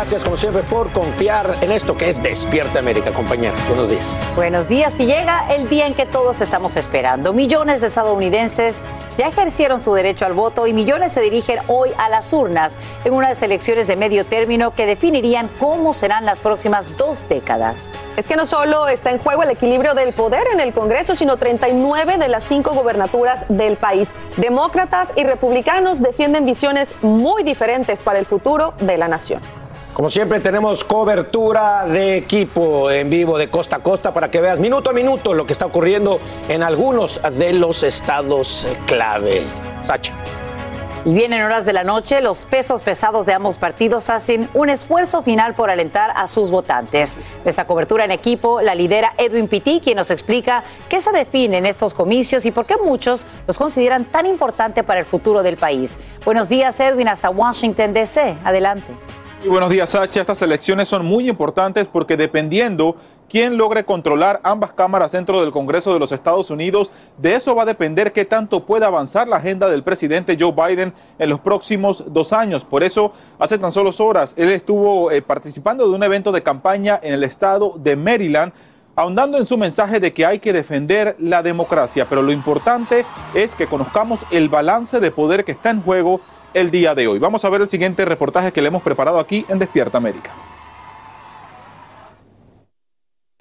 Gracias como siempre por confiar en esto que es Despierta América, compañeros. Buenos días. Buenos días y llega el día en que todos estamos esperando. Millones de estadounidenses ya ejercieron su derecho al voto y millones se dirigen hoy a las urnas en unas elecciones de medio término que definirían cómo serán las próximas dos décadas. Es que no solo está en juego el equilibrio del poder en el Congreso, sino 39 de las cinco gobernaturas del país. Demócratas y republicanos defienden visiones muy diferentes para el futuro de la nación. Como siempre tenemos cobertura de equipo en vivo de costa a costa para que veas minuto a minuto lo que está ocurriendo en algunos de los estados clave. Sacha. Y bien en horas de la noche, los pesos pesados de ambos partidos hacen un esfuerzo final por alentar a sus votantes. Esta cobertura en equipo la lidera Edwin Pitti, quien nos explica qué se define en estos comicios y por qué muchos los consideran tan importante para el futuro del país. Buenos días, Edwin, hasta Washington, D.C. Adelante. Buenos días, Sacha. Estas elecciones son muy importantes porque dependiendo quién logre controlar ambas cámaras dentro del Congreso de los Estados Unidos, de eso va a depender qué tanto pueda avanzar la agenda del presidente Joe Biden en los próximos dos años. Por eso, hace tan solo horas, él estuvo eh, participando de un evento de campaña en el estado de Maryland ahondando en su mensaje de que hay que defender la democracia, pero lo importante es que conozcamos el balance de poder que está en juego el día de hoy. Vamos a ver el siguiente reportaje que le hemos preparado aquí en Despierta América.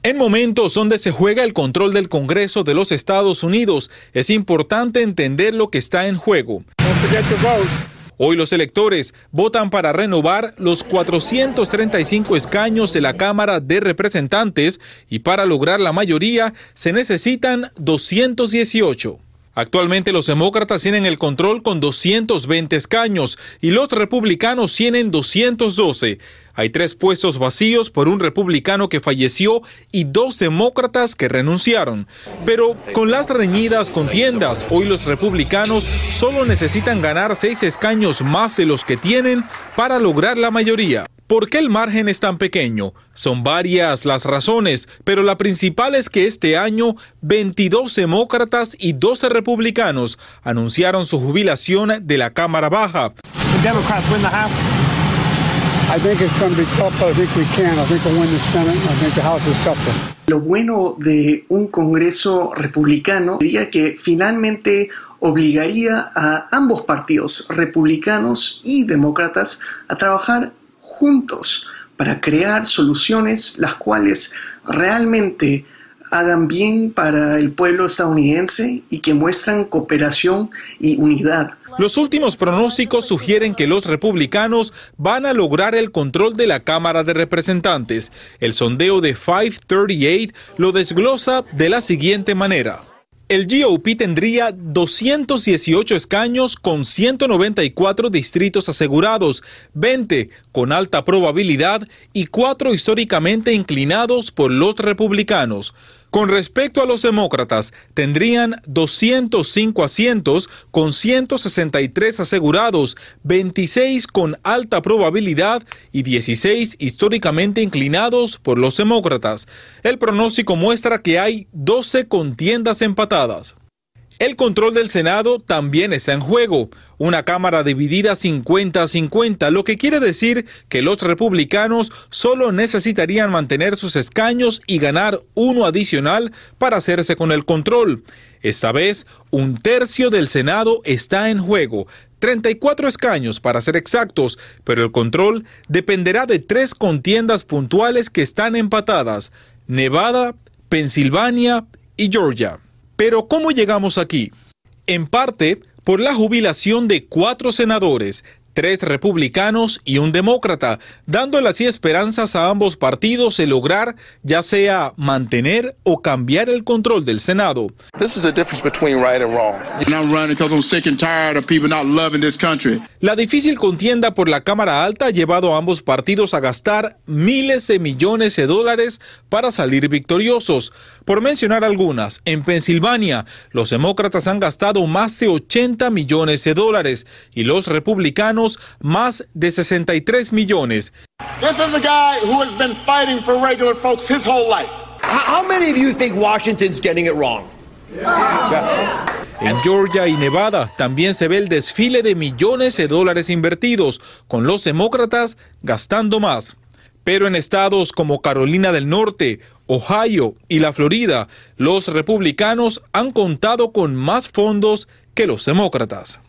En momentos donde se juega el control del Congreso de los Estados Unidos, es importante entender lo que está en juego. Hoy los electores votan para renovar los 435 escaños de la Cámara de Representantes y para lograr la mayoría se necesitan 218. Actualmente los demócratas tienen el control con 220 escaños y los republicanos tienen 212. Hay tres puestos vacíos por un republicano que falleció y dos demócratas que renunciaron. Pero con las reñidas contiendas, hoy los republicanos solo necesitan ganar seis escaños más de los que tienen para lograr la mayoría. ¿Por qué el margen es tan pequeño? Son varias las razones, pero la principal es que este año 22 demócratas y 12 republicanos anunciaron su jubilación de la Cámara Baja. Lo bueno de un Congreso republicano sería que finalmente obligaría a ambos partidos, republicanos y demócratas, a trabajar juntos para crear soluciones las cuales realmente hagan bien para el pueblo estadounidense y que muestran cooperación y unidad. Los últimos pronósticos sugieren que los republicanos van a lograr el control de la Cámara de Representantes. El sondeo de 538 lo desglosa de la siguiente manera. El GOP tendría 218 escaños con 194 distritos asegurados, 20 con alta probabilidad y 4 históricamente inclinados por los republicanos. Con respecto a los demócratas, tendrían 205 asientos con 163 asegurados, 26 con alta probabilidad y 16 históricamente inclinados por los demócratas. El pronóstico muestra que hay 12 contiendas empatadas. El control del Senado también está en juego, una Cámara dividida 50 a 50, lo que quiere decir que los republicanos solo necesitarían mantener sus escaños y ganar uno adicional para hacerse con el control. Esta vez, un tercio del Senado está en juego, 34 escaños para ser exactos, pero el control dependerá de tres contiendas puntuales que están empatadas, Nevada, Pensilvania y Georgia. Pero ¿cómo llegamos aquí? En parte por la jubilación de cuatro senadores, tres republicanos y un demócrata, dándole así esperanzas a ambos partidos de lograr ya sea mantener o cambiar el control del Senado. La difícil contienda por la Cámara Alta ha llevado a ambos partidos a gastar miles de millones de dólares para salir victoriosos. Por mencionar algunas, en Pensilvania, los demócratas han gastado más de 80 millones de dólares y los republicanos más de 63 millones. This is a guy who has been fighting for regular folks his whole life. How many of you think Washington's getting it wrong? En Georgia y Nevada también se ve el desfile de millones de dólares invertidos, con los demócratas gastando más. Pero en estados como Carolina del Norte, Ohio y la Florida, los republicanos han contado con más fondos que los demócratas.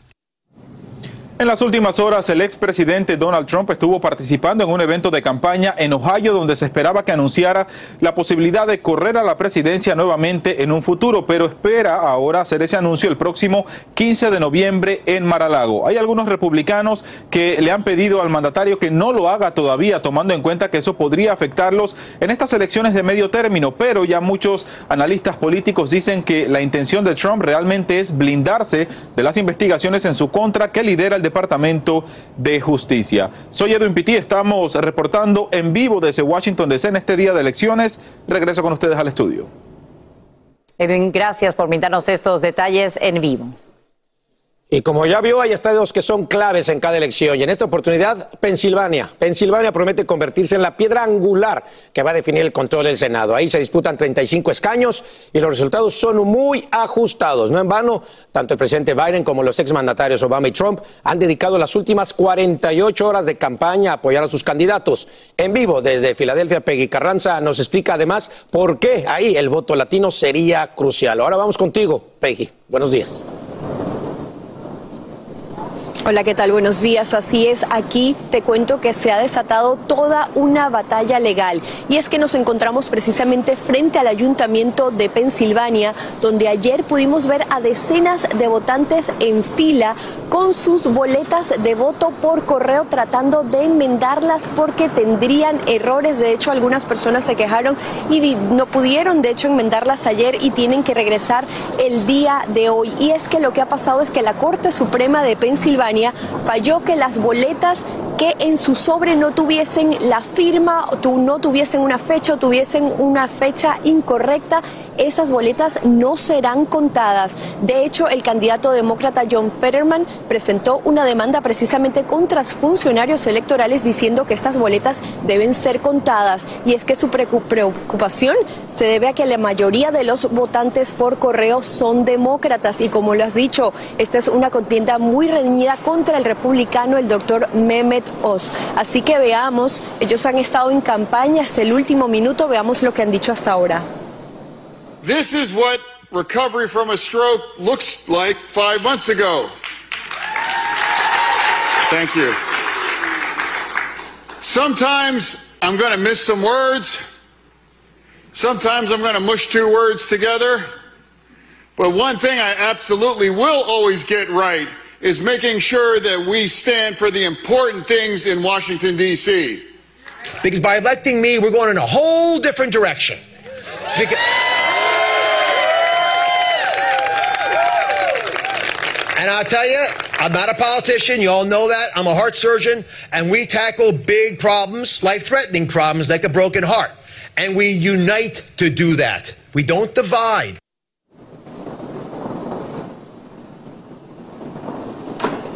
En las últimas horas, el expresidente Donald Trump estuvo participando en un evento de campaña en Ohio donde se esperaba que anunciara la posibilidad de correr a la presidencia nuevamente en un futuro, pero espera ahora hacer ese anuncio el próximo 15 de noviembre en Maralago. Hay algunos republicanos que le han pedido al mandatario que no lo haga todavía, tomando en cuenta que eso podría afectarlos en estas elecciones de medio término, pero ya muchos analistas políticos dicen que la intención de Trump realmente es blindarse de las investigaciones en su contra que lidera el Departamento de Justicia. Soy Edwin Pitti, estamos reportando en vivo desde Washington DC en este día de elecciones. Regreso con ustedes al estudio. Edwin, gracias por brindarnos estos detalles en vivo. Y como ya vio, hay estados que son claves en cada elección. Y en esta oportunidad, Pensilvania. Pensilvania promete convertirse en la piedra angular que va a definir el control del Senado. Ahí se disputan 35 escaños y los resultados son muy ajustados. No en vano, tanto el presidente Biden como los exmandatarios Obama y Trump han dedicado las últimas 48 horas de campaña a apoyar a sus candidatos. En vivo, desde Filadelfia, Peggy Carranza nos explica además por qué ahí el voto latino sería crucial. Ahora vamos contigo, Peggy. Buenos días. Hola, ¿qué tal? Buenos días. Así es, aquí te cuento que se ha desatado toda una batalla legal. Y es que nos encontramos precisamente frente al ayuntamiento de Pensilvania, donde ayer pudimos ver a decenas de votantes en fila con sus boletas de voto por correo tratando de enmendarlas porque tendrían errores. De hecho, algunas personas se quejaron y no pudieron, de hecho, enmendarlas ayer y tienen que regresar el día de hoy. Y es que lo que ha pasado es que la Corte Suprema de Pensilvania falló que las boletas que en su sobre no tuviesen la firma, no tuviesen una fecha o tuviesen una fecha incorrecta, esas boletas no serán contadas. De hecho, el candidato demócrata John Fetterman presentó una demanda precisamente contra funcionarios electorales diciendo que estas boletas deben ser contadas. Y es que su preocupación se debe a que la mayoría de los votantes por correo son demócratas. Y como lo has dicho, esta es una contienda muy reñida contra el republicano, el doctor Mehmet Oz. Así que veamos, ellos han estado en campaña hasta el último minuto, veamos lo que han dicho hasta ahora. This is what recovery from a stroke looks like five months ago. Thank you. Sometimes I'm going to miss some words. Sometimes I'm going to mush two words together. But one thing I absolutely will always get right is making sure that we stand for the important things in Washington, D.C. Because by electing me, we're going in a whole different direction. Because- And I'll tell you, I'm not a politician. You all know that. I'm a heart surgeon, and we tackle big problems, life threatening problems like a broken heart. And we unite to do that. We don't divide.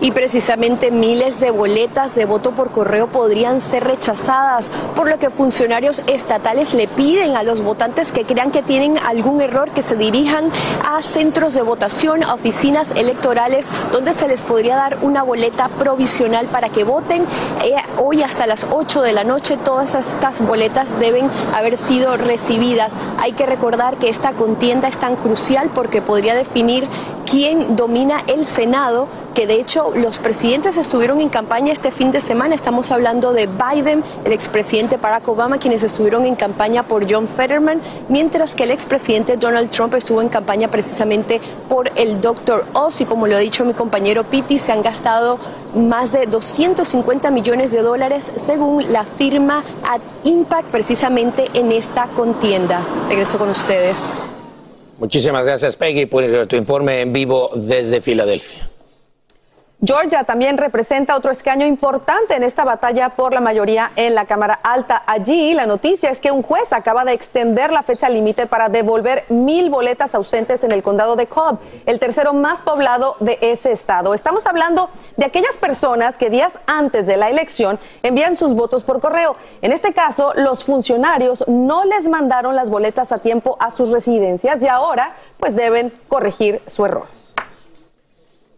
Y precisamente miles de boletas de voto por correo podrían ser rechazadas, por lo que funcionarios estatales le piden a los votantes que crean que tienen algún error que se dirijan a centros de votación, a oficinas electorales, donde se les podría dar una boleta provisional para que voten. Eh, hoy hasta las 8 de la noche todas estas boletas deben haber sido recibidas. Hay que recordar que esta contienda es tan crucial porque podría definir quién domina el Senado, que de hecho los presidentes estuvieron en campaña este fin de semana. Estamos hablando de Biden, el expresidente Barack Obama, quienes estuvieron en campaña por John Fetterman, mientras que el expresidente Donald Trump estuvo en campaña precisamente por el Dr. Oz. Y como lo ha dicho mi compañero Pitti, se han gastado más de 250 millones de dólares según la firma Ad Impact precisamente en esta contienda. Regreso con ustedes. Muchísimas gracias, Peggy, por tu informe en vivo desde Filadelfia. Georgia también representa otro escaño importante en esta batalla por la mayoría en la Cámara Alta. Allí la noticia es que un juez acaba de extender la fecha límite para devolver mil boletas ausentes en el condado de Cobb, el tercero más poblado de ese estado. Estamos hablando de aquellas personas que días antes de la elección envían sus votos por correo. En este caso, los funcionarios no les mandaron las boletas a tiempo a sus residencias y ahora pues deben corregir su error.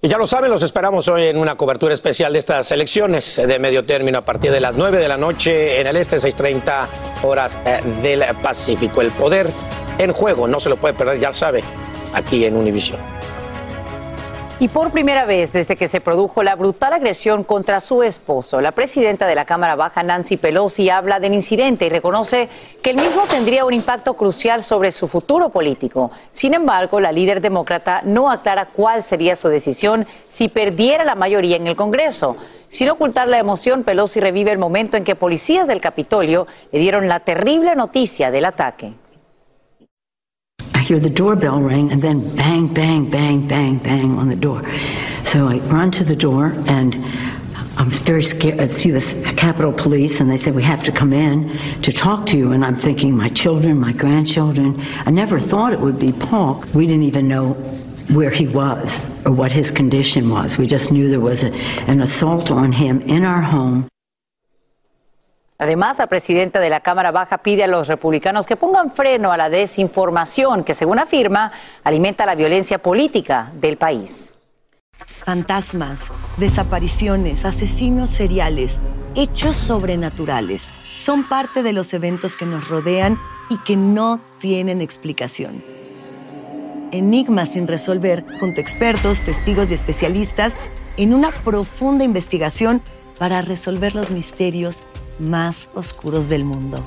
Y ya lo saben, los esperamos hoy en una cobertura especial de estas elecciones de medio término a partir de las 9 de la noche en el este, 6:30 horas eh, del Pacífico. El poder en juego, no se lo puede perder, ya sabe, aquí en Univision. Y por primera vez desde que se produjo la brutal agresión contra su esposo, la presidenta de la Cámara Baja, Nancy Pelosi, habla del incidente y reconoce que el mismo tendría un impacto crucial sobre su futuro político. Sin embargo, la líder demócrata no aclara cuál sería su decisión si perdiera la mayoría en el Congreso. Sin ocultar la emoción, Pelosi revive el momento en que policías del Capitolio le dieron la terrible noticia del ataque. Hear the doorbell ring and then bang, bang, bang, bang, bang on the door. So I run to the door and I'm very scared. I see this Capitol Police and they say, We have to come in to talk to you. And I'm thinking, My children, my grandchildren. I never thought it would be Paul. We didn't even know where he was or what his condition was. We just knew there was a, an assault on him in our home. Además, la presidenta de la Cámara Baja pide a los republicanos que pongan freno a la desinformación que, según afirma, alimenta la violencia política del país. Fantasmas, desapariciones, asesinos seriales, hechos sobrenaturales son parte de los eventos que nos rodean y que no tienen explicación. Enigmas sin resolver junto a expertos, testigos y especialistas en una profunda investigación para resolver los misterios más oscuros del mundo.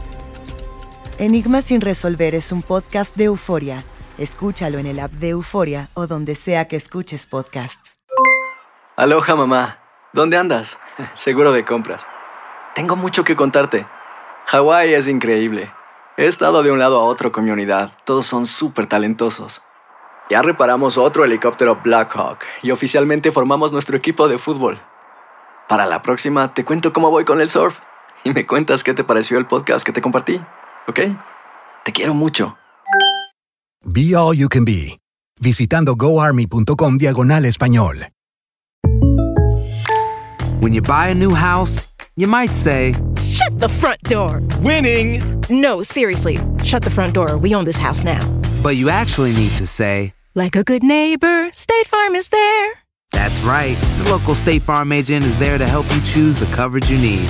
Enigmas sin resolver es un podcast de euforia. Escúchalo en el app de Euforia o donde sea que escuches podcasts. Aloha mamá, ¿dónde andas? Seguro de compras. Tengo mucho que contarte. Hawái es increíble. He estado de un lado a otro con mi unidad. Todos son súper talentosos. Ya reparamos otro helicóptero Blackhawk y oficialmente formamos nuestro equipo de fútbol. Para la próxima te cuento cómo voy con el surf y me cuentas qué te pareció el podcast que te compartí, ¿ok? Te quiero mucho. Be All You Can Be, visitando goarmy.com diagonal español. When you buy a new house, you might say, Shut the front door! Winning! No, seriously, shut the front door. We own this house now. But you actually need to say, Like a good neighbor, State Farm is there. That's right. The local State Farm agent is there to help you choose the coverage you need.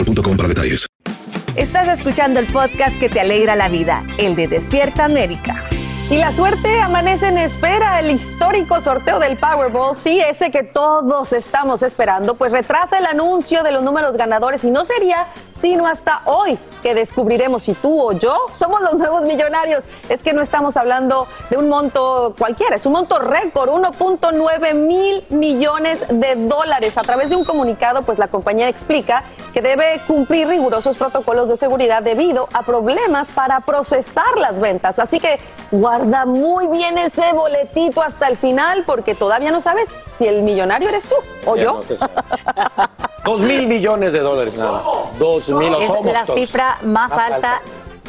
boostmobile.com para detalles. Estás escuchando el podcast que te alegra la vida, el de Despierta América. Y la suerte amanece en espera. El histórico sorteo del Powerball, sí, ese que todos estamos esperando, pues retrasa el anuncio de los números ganadores y no sería sino hasta hoy que descubriremos si tú o yo somos los nuevos millonarios. Es que no estamos hablando de un monto cualquiera, es un monto récord, 1.9 mil millones de dólares. A través de un comunicado, pues la compañía explica que debe cumplir rigurosos protocolos de seguridad debido a problemas para procesar las ventas. Así que guarda muy bien ese boletito hasta el final porque todavía no sabes si el millonario eres tú o Ya yo. no se sabe. Dos mil millones de dólares nada más. Dos mil, Es somos la todos. cifra más, alta,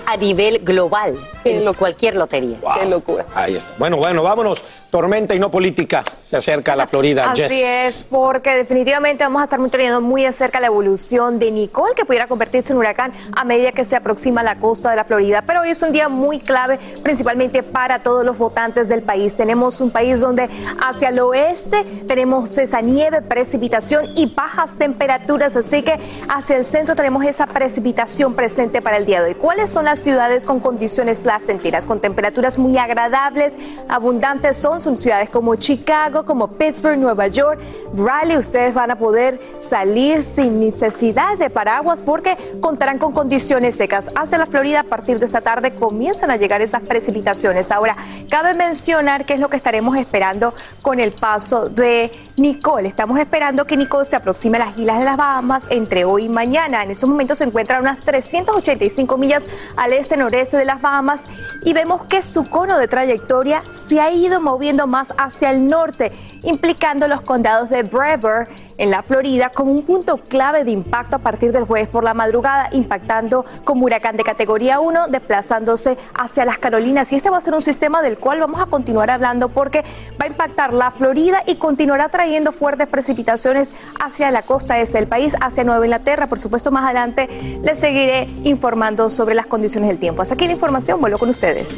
a nivel global en cualquier lotería. Qué locura. Ahí está. Bueno, bueno, vámonos. Tormenta y no política. Se acerca a la Florida. Así es, porque definitivamente vamos a estar monitoreando muy de cerca la evolución de Nicole, que pudiera convertirse en huracán a medida que se aproxima a la costa de la Florida. Pero hoy es un día muy clave, principalmente para todos los votantes del país. Tenemos un país donde hacia el oeste tenemos esa nieve, precipitación y bajas temperaturas, así que hacia el centro tenemos esa precipitación presente para el día de hoy. ¿Cuáles son las ciudades con condiciones placenteras, con temperaturas muy agradables, abundantes? Son, son ciudades como Chicago, como Pittsburgh, Nueva York, Raleigh. Ustedes van a poder salir sin necesidad de paraguas porque contarán con condiciones secas. Hacia la Florida, a partir de esta tarde, comienzan a llegar esas precipitaciones. Ahora, cabe mencionar qué es lo que estaremos esperando con el paso de Nicole. Estamos esperando que Nicole se aproxime a las islas de las Bahamas entre hoy y mañana. En estos momentos se encuentra a unas 385 millas al este-noreste de las Bahamas y vemos que su cono de trayectoria se ha ido moviendo más hacia el norte, implicando los condados de Brevard en la Florida como un punto clave de impacto a partir del jueves por la madrugada, impactando como huracán de categoría 1, desplazándose hacia las Carolinas. Y este va a ser un sistema del cual vamos a continuar hablando porque va a impactar la Florida y continuará trayendo fuertes precipitaciones hacia la costa este del país, hacia Nueva Inglaterra. Por supuesto, más adelante les seguiré informando sobre las condiciones del tiempo. Hasta aquí la información, vuelvo con ustedes.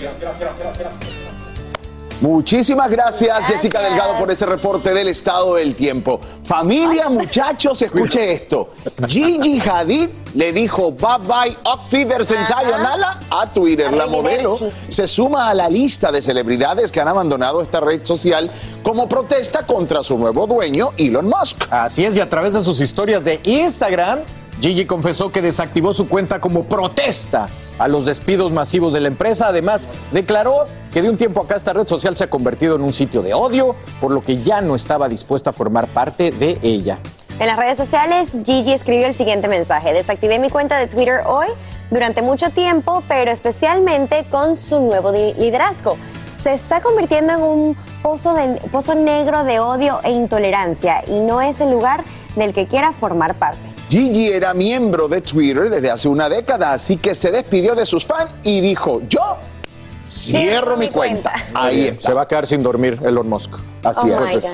Muchísimas gracias, Jessica Delgado, por ese reporte del estado del tiempo. Familia, muchachos, escuche esto. Gigi Hadid le dijo bye bye up fevers en Sayonara a Twitter. La modelo se suma a la lista de celebridades que han abandonado esta red social como protesta contra su nuevo dueño, Elon Musk. Así es, y a través de sus historias de Instagram, Gigi confesó que desactivó su cuenta como protesta a los despidos masivos de la empresa. Además, declaró que de un tiempo acá esta red social se ha convertido en un sitio de odio, por lo que ya no estaba dispuesta a formar parte de ella. En las redes sociales, Gigi escribió el siguiente mensaje. Desactivé mi cuenta de Twitter hoy durante mucho tiempo, pero especialmente con su nuevo liderazgo. Se está convirtiendo en un pozo, pozo negro de odio e intolerancia y no es el lugar del que quiera formar parte. Gigi era miembro de Twitter desde hace una década, así que se despidió de sus fans y dijo, yo cierro mi cuenta. Ahí está. Se va a quedar sin dormir Elon Musk. Así Oh es.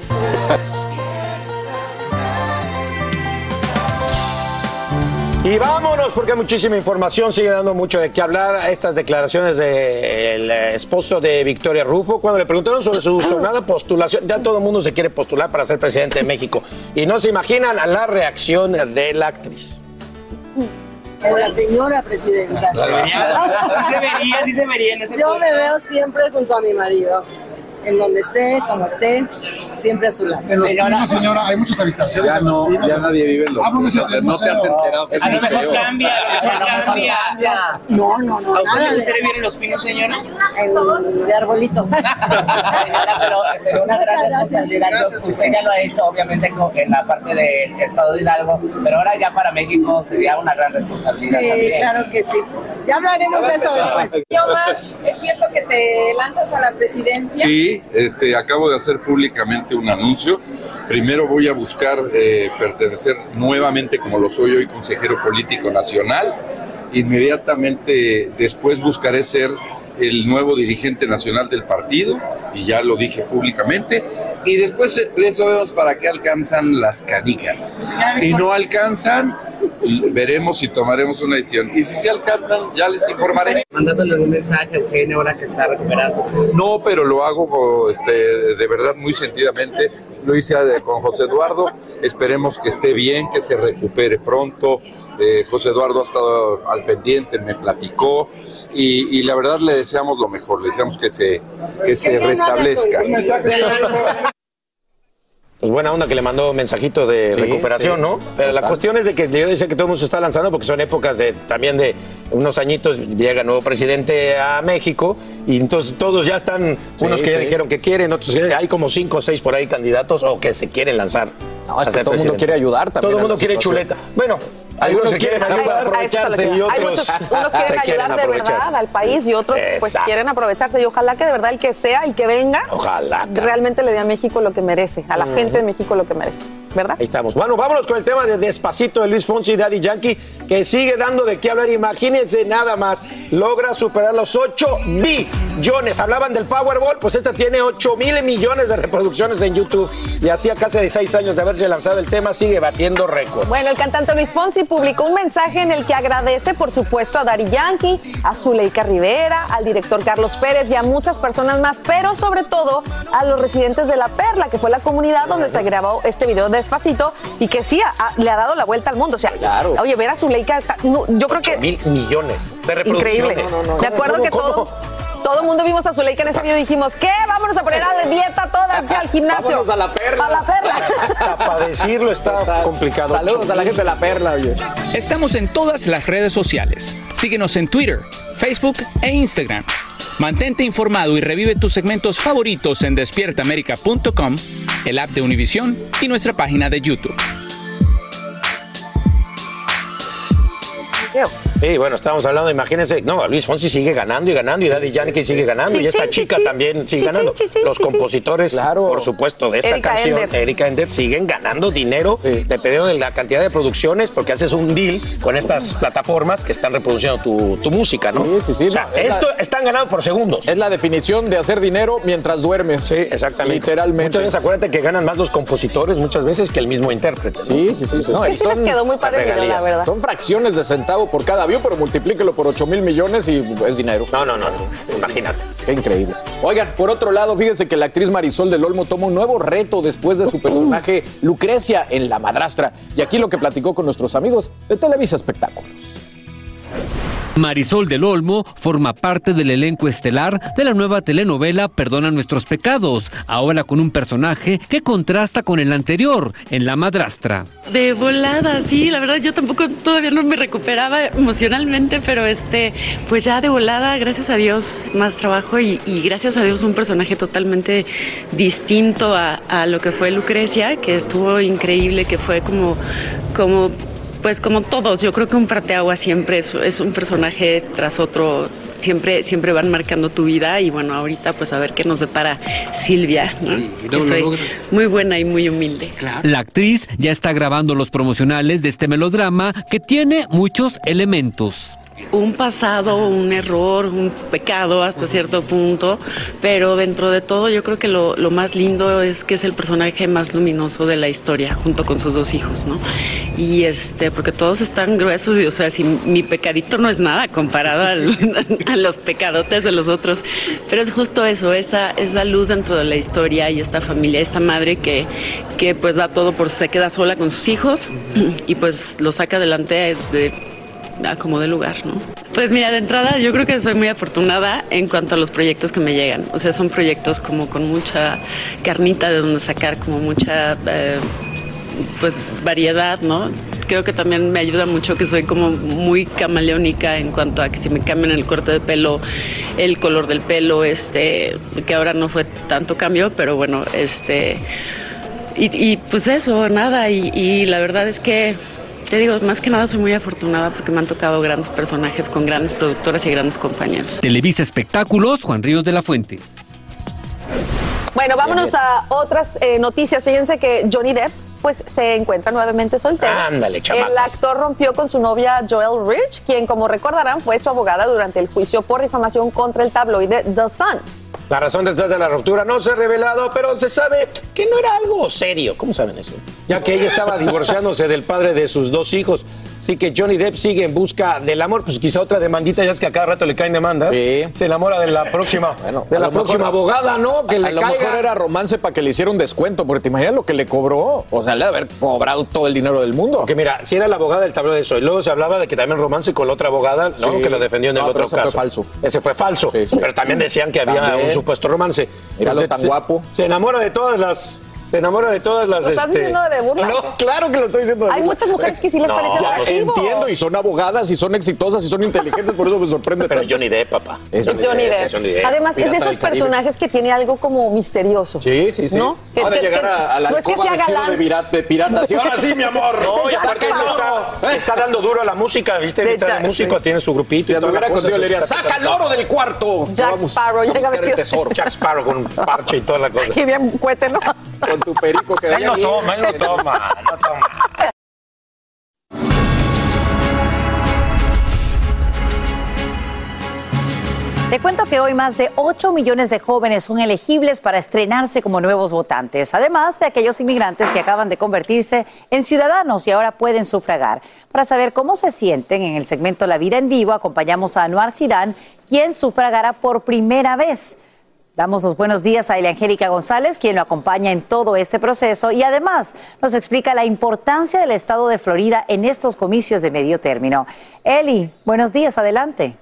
Y vámonos, porque hay muchísima información, sigue dando mucho de qué hablar. Estas declaraciones del esposo de Victoria Rufo, cuando le preguntaron sobre su sonada postulación, ya todo el mundo se quiere postular para ser presidente de México. Y no se imaginan la reacción de la actriz. La señora presidenta. Sí se vería, sí se vería en ese Yo me veo siempre junto a mi marido. En donde esté, como esté, siempre a su lado. En los pinos, señora, hay muchas habitaciones Ya en los no, pinos. ya nadie vive en los Ah, pinos, es no te has enterado que es A lo mejor cambia, a lo mejor cambia. No, no, no, ¿A usted le de gustaría vivir en los pinos, señora? En de arbolito. Señora, pero sería una gran responsabilidad. Usted ya lo ha hecho, obviamente, en la parte del Estado de Hidalgo, pero ahora ya para México sería una gran responsabilidad Sí, también. claro que sí. Ya hablaremos de eso después. Omar, ¿es cierto que te lanzas a la presidencia? Sí, este, acabo de hacer públicamente un anuncio. Primero voy a buscar eh, pertenecer nuevamente, como lo soy hoy, consejero político nacional. Inmediatamente después buscaré ser el nuevo dirigente nacional del partido, y ya lo dije públicamente, y después de eso vemos para qué alcanzan las canicas. Si no alcanzan, veremos si tomaremos una decisión. Y si sí alcanzan, ya les informaré. Mandándole un mensaje a Eugenio ahora que está recuperándose. No, pero lo hago este, de verdad muy sentidamente. Lo hice con José Eduardo. Esperemos que esté bien, que se recupere pronto. Eh, José Eduardo ha estado al pendiente, me platicó. Y, y la verdad le deseamos lo mejor, le deseamos que se, que se restablezca. Pues buena onda que le mandó mensajito de Sí, recuperación, sí. ¿no? Pero la cuestión es de que yo decía que todo el mundo se está lanzando porque son épocas de también de unos añitos llega nuevo presidente a México y entonces todos ya están, Sí, unos que ya sí. dijeron que quieren, otros que hay como cinco o seis por ahí candidatos o que se quieren lanzar. No, es que todo el mundo quiere ayudar también Todo el mundo quiere situación. chuleta. Bueno, algunos que quieren ayudar, aprovecharse y Hay otros muchos, unos quieren ayudar de verdad al país y otros pues quieren aprovecharse y ojalá que de verdad el que sea, el que venga, Ojalá. realmente le dé a México lo que merece, a la gente de México lo que merece, ¿verdad? Ahí estamos. Bueno, vámonos con el tema de Despacito de Luis Fonsi y Daddy Yankee, que sigue dando de qué hablar. Imagínense nada más, logra superar los 8 billones. Hablaban del Powerball, pues esta tiene 8 mil millones de reproducciones en YouTube. Y hacía casi 16 años de haberse lanzado el tema, sigue batiendo récords. Bueno, el cantante Luis Fonsi publicó un mensaje en el que agradece, por supuesto, a Dari Yankee, a Zuleika Rivera, al director Carlos Pérez y a muchas personas más, pero sobre todo a los residentes de La Perla, que fue la comunidad donde se grabó este video despacito y que sí le ha dado la vuelta al mundo. O sea, oye, ver a Zuleika, está- no, yo creo que mil millones de reproducciones. Increíble. Me acuerdo que todo, todo el mundo vimos a Zuleika en ese video y dijimos, ¿qué? Vámonos a poner a dieta todas aquí al gimnasio. Vámonos a la perla. A la perla. Hasta para decirlo está complicado. Saludos a la gente de la perla, oye. Estamos en todas las redes sociales. Síguenos en Twitter, Facebook e Instagram. Mantente informado y revive tus segmentos favoritos en despiertaamerica.com, el app de Univision y nuestra página de YouTube. Sí, bueno, estamos hablando, imagínense, no, Luis Fonsi sigue ganando y ganando y Daddy Yankee sigue ganando y esta chica también sigue ganando. Los compositores, por supuesto, de esta Erika canción, Ender. Erika Ender, siguen ganando dinero dependiendo de la cantidad de producciones porque haces un deal con estas plataformas que están reproduciendo tu, tu música, ¿no? Sí, sí, sí. esto están ganando por segundos. Es la definición de hacer dinero mientras duermes. Sí, exactamente. Literalmente. Muchas veces acuérdate que ganan más los compositores muchas veces que el mismo intérprete. ¿no? Sí, sí, sí. sí. No, y Sí, les son, quedó muy padre la verdad. son fracciones de centavo por cada pero multiplíquelo por 8 mil millones y es dinero. No, no, no, no. Imagínate. Qué increíble. Oigan, por otro lado, fíjense que la actriz Marisol del Olmo toma un nuevo reto después de su personaje Lucrecia en La Madrastra. Y aquí lo que platicó con nuestros amigos de Televisa Espectáculos. Marisol del Olmo forma parte del elenco estelar de la nueva telenovela Perdona nuestros pecados, ahora con un personaje que contrasta con el anterior, en La Madrastra. De volada, sí, la verdad yo tampoco todavía no me recuperaba emocionalmente, pero este, pues ya de volada, gracias a Dios, más trabajo y, gracias a Dios un personaje totalmente distinto a, a lo que fue Lucrecia, que estuvo increíble, que fue como, como pues como todos, yo creo que un parteagua siempre es, es un personaje tras otro, siempre, siempre van marcando tu vida y bueno, ahorita pues a ver qué nos depara Silvia, ¿no? que lo soy muy buena y muy humilde. La actriz ya está grabando los promocionales de este melodrama que tiene muchos elementos. Un pasado, un error, un pecado hasta cierto punto, pero dentro de todo yo creo que lo, lo más lindo es que es el personaje más luminoso de la historia, junto con sus dos hijos, ¿no? Y este, porque todos están gruesos, y o sea, si mi pecadito no es nada comparado al- a los pecadotes de los otros, pero es justo eso, esa, esa luz dentro de la historia y esta familia, esta madre que, que pues da todo por se queda sola con sus hijos y pues lo saca adelante de como de lugar, ¿no? Pues mira, de entrada yo creo que soy muy afortunada en cuanto a los proyectos que me llegan. O sea, son proyectos como con mucha carnita de donde sacar, como mucha eh, pues variedad, ¿no? Creo que también me ayuda mucho que soy como muy camaleónica en cuanto a que si me cambian el corte de pelo, el color del pelo, este, que ahora no fue tanto cambio, pero bueno, este, y, pues eso, nada, y la verdad es que te digo, más que nada soy muy afortunada porque me han tocado grandes personajes con grandes productoras y grandes compañeros. Televisa Espectáculos, Juan Ríos de la Fuente. Bueno, vámonos a otras eh, noticias. Fíjense que Johnny Depp pues se encuentra nuevamente soltero. Ándale, chamacos. El actor rompió con su novia Joel Rich, quien como recordarán fue su abogada durante el juicio por difamación contra el tabloide The Sun. La razón detrás de la ruptura no se ha revelado, pero se sabe que no era algo serio. ¿Cómo saben eso? Ya que ella estaba divorciándose del padre de sus dos hijos. Así que Johnny Depp sigue en busca del amor, pues quizá otra demandita, ya es que a cada rato le caen demandas. Sí. Se enamora de la próxima, de la próxima mejor- abogada, ¿no? Que a le lo caiga. mejor era romance para que le hiciera un descuento, porque te imaginas lo que le cobró. O sea, debe haber cobrado todo el dinero del mundo. Porque mira, si era la abogada del tablero de eso, y luego se hablaba de que también romance con la otra abogada, ¿no? Sí. Que lo defendió en el otro ese fue caso. falso. Ese fue falso. Sí, sí. Pero también decían que había También. un supuesto romance. Míralo Usted tan se- guapo. Se enamora de todas las. Se enamora de todas las. ¿Lo estás este, diciendo de burla? No, claro que lo estoy diciendo. de Hay burla. muchas mujeres que sí les No, parece atractivo. Entiendo, y son abogadas, y son exitosas, y son inteligentes, por eso me sorprende. Pero tanto. Johnny Depp, papá. Es Johnny Depp. Johnny Depp. Además, es de Pirata esos personajes que tiene algo como misterioso. Sí, sí, sí. ¿No? Que- Ha de que- llegar que- a, a la no es que sea galán. de, vira- de pirata. Sí, ahora sí, mi amor. No, ya Saca porque el no oro. está, está dando duro a la música, ¿viste? De Ahorita el músico sí. tiene su grupito Si y anduviera cosa, contigo, le diría, saca el oro del cuarto. Jack Sparrow a llega el tesoro. Jack Sparrow con un parche y toda la cosa. Qué bien cuete, ¿no? Con tu perico que Él no toma, él no toma, no toma. Te cuento que hoy más de 8 millones de jóvenes son elegibles para estrenarse como nuevos votantes, además de aquellos inmigrantes que acaban de convertirse en ciudadanos y ahora pueden sufragar. Para saber cómo se sienten en el segmento La Vida en Vivo, acompañamos a Anuar Sidán, quien sufragará por primera vez. Damos los buenos días a Angélica González, quien lo acompaña en todo este proceso y además nos explica la importancia del estado de Florida en estos comicios de medio término. Eli, buenos días, adelante.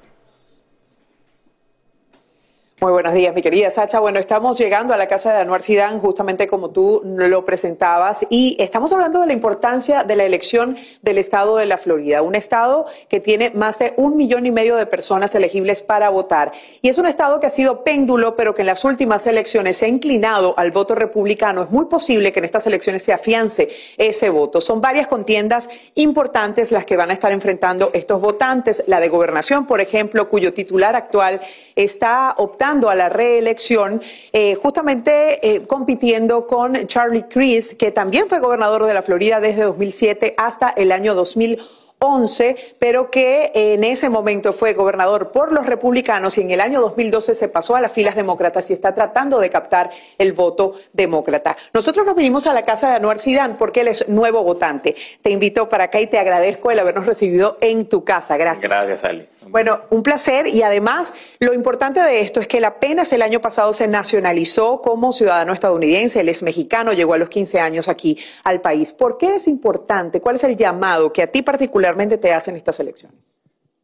Muy buenos días, mi querida Sacha. Bueno, estamos llegando a la casa de Anuar Sidán, justamente como tú lo presentabas, y estamos hablando de la importancia de la elección del estado de la Florida, un estado que tiene más de un millón y medio de personas elegibles para votar. Y es un estado que ha sido péndulo, pero que en las últimas elecciones se ha inclinado al voto republicano. Es muy posible que en estas elecciones se afiance ese voto. Son varias contiendas importantes las que van a estar enfrentando estos votantes. La de gobernación, por ejemplo, cuyo titular actual está optando a la reelección, eh, justamente eh, compitiendo con Charlie Crist, que también fue gobernador de la Florida desde 2007 hasta el año 2011, pero que en ese momento fue gobernador por los republicanos y en el año 2012 se pasó a las filas demócratas y está tratando de captar el voto demócrata. Nosotros nos vinimos a la casa de Anuar Sidán porque él es nuevo votante. Te invito para acá y te agradezco el habernos recibido en tu casa. Gracias. Gracias, Ali. Bueno, un placer y además lo importante de esto es que apenas el año pasado se nacionalizó como ciudadano estadounidense, él es mexicano, llegó a los 15 años aquí al país. ¿Por qué es importante? ¿Cuál es el llamado que a ti particularmente te hacen estas elecciones?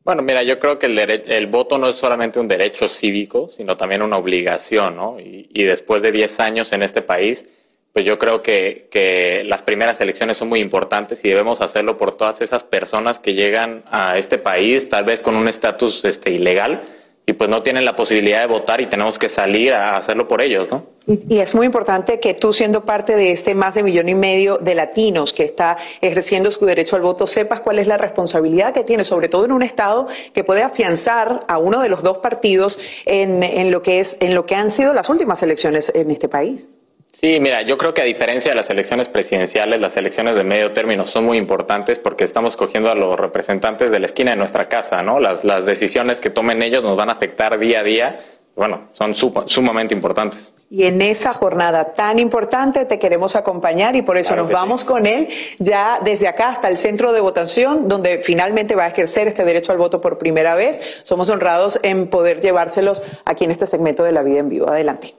Bueno, mira, yo creo que el, el voto no es solamente un derecho cívico, sino también una obligación, ¿no? Y, y después de 10 años en este país, pues yo creo que, que las primeras elecciones son muy importantes y debemos hacerlo por todas esas personas que llegan a este país, tal vez con un estatus este, ilegal, y pues no tienen la posibilidad de votar y tenemos que salir a hacerlo por ellos, ¿no? Y, es muy importante que tú, siendo parte de este más de millón y medio de latinos que está ejerciendo su derecho al voto, sepas cuál es la responsabilidad que tiene, sobre todo en un estado que puede afianzar a uno de los dos partidos en, en lo que es, en lo que han sido las últimas elecciones en este país. Sí, mira, yo creo que a diferencia de las elecciones presidenciales, las elecciones de medio término son muy importantes porque estamos cogiendo a los representantes de la esquina de nuestra casa, ¿no? Las, las decisiones que tomen ellos nos van a afectar día a día. Bueno, son sumamente importantes. Y en esa jornada tan importante te queremos acompañar y por eso Claro nos vamos con él ya desde acá hasta el centro de votación, donde finalmente va a ejercer este derecho al voto por primera vez. Somos honrados en poder llevárselos aquí en este segmento de La Vida en Vivo. Adelante.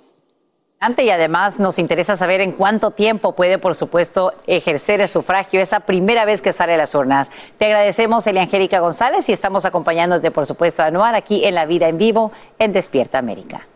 Y además nos interesa saber en cuánto tiempo puede, por supuesto, ejercer el sufragio esa primera vez que sale a las urnas. Te agradecemos, Elia Angélica González, y estamos acompañándote, por supuesto, Anuar aquí en La Vida en Vivo en Despierta América.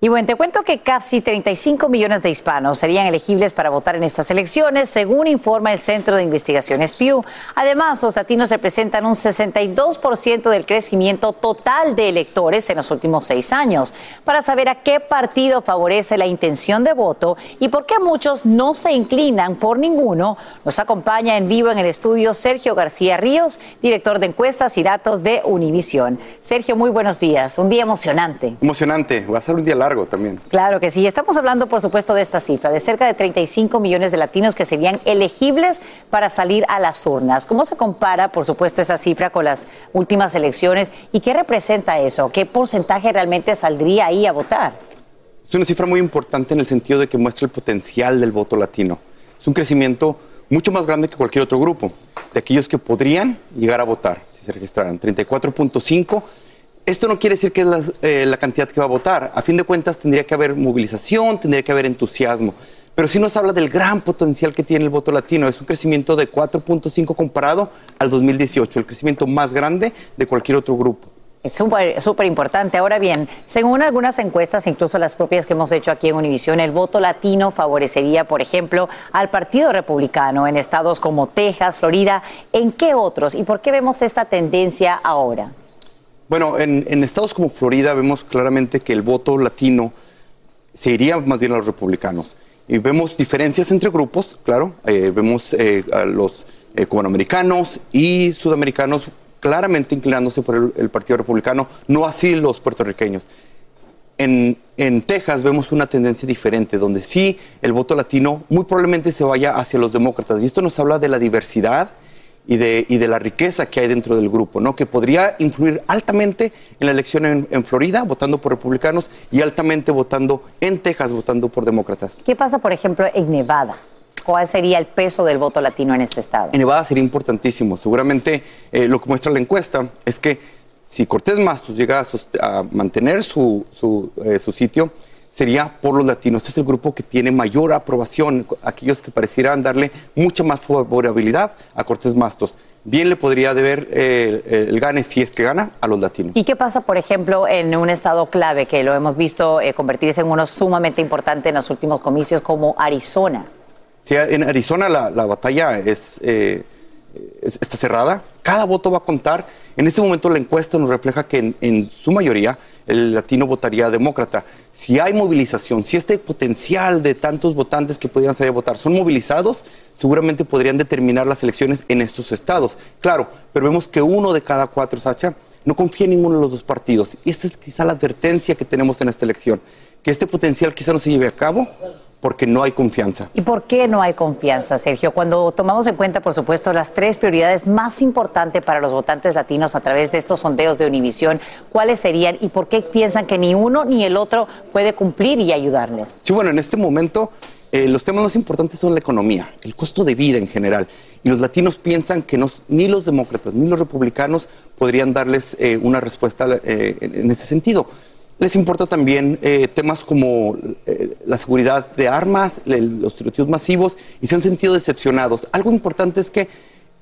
Y bueno, te cuento que casi 35 millones de hispanos serían elegibles para votar en estas elecciones, según informa el Centro de Investigaciones Pew. Además, los latinos representan un 62% del crecimiento total de electores en los últimos seis años. Para saber a qué partido favorece la intención de voto y por qué muchos no se inclinan por ninguno, nos acompaña en vivo en el estudio Sergio García Ríos, director de encuestas y datos de Univisión. Sergio, muy buenos días. Un día emocionante. Emocionante. Va a ser un día largo también. Claro que sí. Estamos hablando, por supuesto, de esta cifra, de cerca de 35 millones de latinos que serían elegibles para salir a las urnas. ¿Cómo se compara, por supuesto, esa cifra con las últimas elecciones y qué representa eso? ¿Qué porcentaje realmente saldría ahí a votar? Es una cifra muy importante en el sentido de que muestra el potencial del voto latino. Es un crecimiento mucho más grande que cualquier otro grupo, de aquellos que podrían llegar a votar si se registraran. 34.5 esto no quiere decir que es eh, la, cantidad que va a votar. A fin de cuentas, tendría que haber movilización, tendría que haber entusiasmo. Pero sí nos habla del gran potencial que tiene el voto latino. Es un crecimiento de 4.5 comparado al 2018, el crecimiento más grande de cualquier otro grupo. Es súper importante. Ahora bien, según algunas encuestas, incluso las propias que hemos hecho aquí en Univisión, el voto latino favorecería, por ejemplo, al Partido Republicano en estados como Texas, Florida. ¿En qué otros? ¿Y por qué vemos esta tendencia ahora? Bueno, en, estados como Florida vemos claramente que el voto latino se iría más bien a los republicanos. Y vemos diferencias entre grupos, claro. Eh, vemos eh, a los eh, cubanoamericanos y sudamericanos claramente inclinándose por el, Partido Republicano, no así los puertorriqueños. En, en, Texas vemos una tendencia diferente, donde sí el voto latino muy probablemente se vaya hacia los demócratas. Y esto nos habla de la diversidad y de, y de la riqueza que hay dentro del grupo, ¿no? que podría influir altamente en la elección en, Florida, votando por republicanos, y altamente votando en Texas, votando por demócratas. ¿Qué pasa, por ejemplo, en Nevada? ¿Cuál sería el peso del voto latino en este estado? En Nevada sería importantísimo. Seguramente eh, lo que muestra la encuesta es que si Cortés Mastos llega a, mantener su, su, eh, su sitio, sería por los latinos. Este es el grupo que tiene mayor aprobación, aquellos que parecieran darle mucha más favorabilidad a Cortés Mastos. Bien le podría deber eh, el gane, si es que gana, a los latinos. ¿Y qué pasa, por ejemplo, en un estado clave que lo hemos visto eh, convertirse en uno sumamente importante en los últimos comicios como Arizona? Sí, en Arizona la, batalla es, eh, está cerrada. Cada voto va a contar. En este momento la encuesta nos refleja que en su mayoría el latino votaría demócrata. Si hay movilización, si este potencial de tantos votantes que pudieran salir a votar son movilizados, seguramente podrían determinar las elecciones en estos estados. Claro, pero vemos que uno de cada cuatro, Sacha, no confía en ninguno de los dos partidos. Y esta es quizá la advertencia que tenemos en esta elección, que este potencial quizá no se lleve a cabo porque no hay confianza. ¿Y por qué no hay confianza, Sergio? Cuando tomamos en cuenta, por supuesto, las tres prioridades más importantes para los votantes latinos a través de estos sondeos de Univisión, ¿cuáles serían y por qué piensan que ni uno ni el otro puede cumplir y ayudarles? Sí, bueno, en este momento eh, los temas más importantes son la economía, el costo de vida en general. Y los latinos piensan que ni los demócratas ni los republicanos podrían darles eh, una respuesta eh, en ese sentido. Les importa también eh, temas como eh, la seguridad de armas, los tiroteos masivos y se han sentido decepcionados. Algo importante es que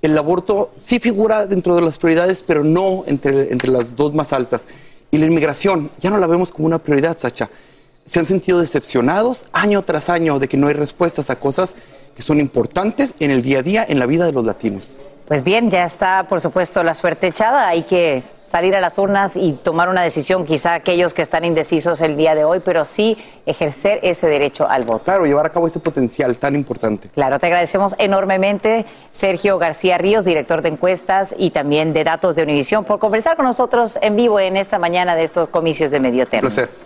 el aborto sí figura dentro de las prioridades, pero no entre, entre las dos más altas. Y la inmigración ya no la vemos como una prioridad, Sacha. Se han sentido decepcionados año tras año de que no hay respuestas a cosas que son importantes en el día a día en la vida de los latinos. Pues bien, ya está, por supuesto, la suerte echada. Hay que salir a las urnas y tomar una decisión, quizá aquellos que están indecisos el día de hoy, pero sí ejercer ese derecho al voto. Claro, llevar a cabo ese potencial tan importante. Claro, te agradecemos enormemente, Sergio García Ríos, director de encuestas y también de datos de Univisión, por conversar con nosotros en vivo en esta mañana de estos comicios de medio término. Un placer.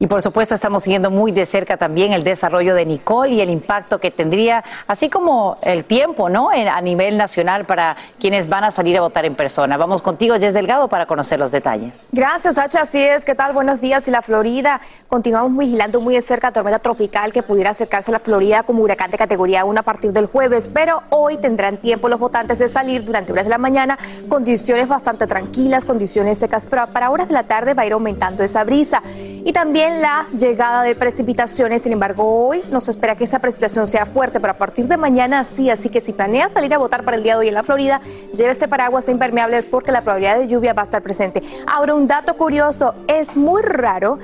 Y por supuesto estamos siguiendo muy de cerca también el desarrollo de Nicole y el impacto que tendría, así como el tiempo, ¿no? A nivel nacional para quienes van a salir a votar en persona. Vamos contigo, Jess Delgado, para conocer los detalles. Gracias, Sacha. Así es. ¿Qué tal? Buenos días. Y la Florida, continuamos vigilando muy de cerca tormenta tropical que pudiera acercarse a la Florida como huracán de categoría 1 a partir del jueves. Pero hoy tendrán tiempo los votantes de salir durante horas de la mañana, condiciones bastante tranquilas, condiciones secas. Pero para horas de la tarde va a ir aumentando esa brisa. Y también la llegada de precipitaciones. Sin embargo, hoy nos espera que esa precipitación sea fuerte, pero a partir de mañana sí. Así que si planeas salir a votar para el día de hoy en la Florida, lleve este paraguas impermeables porque la probabilidad de lluvia va a estar presente. Ahora, un dato curioso, es muy raro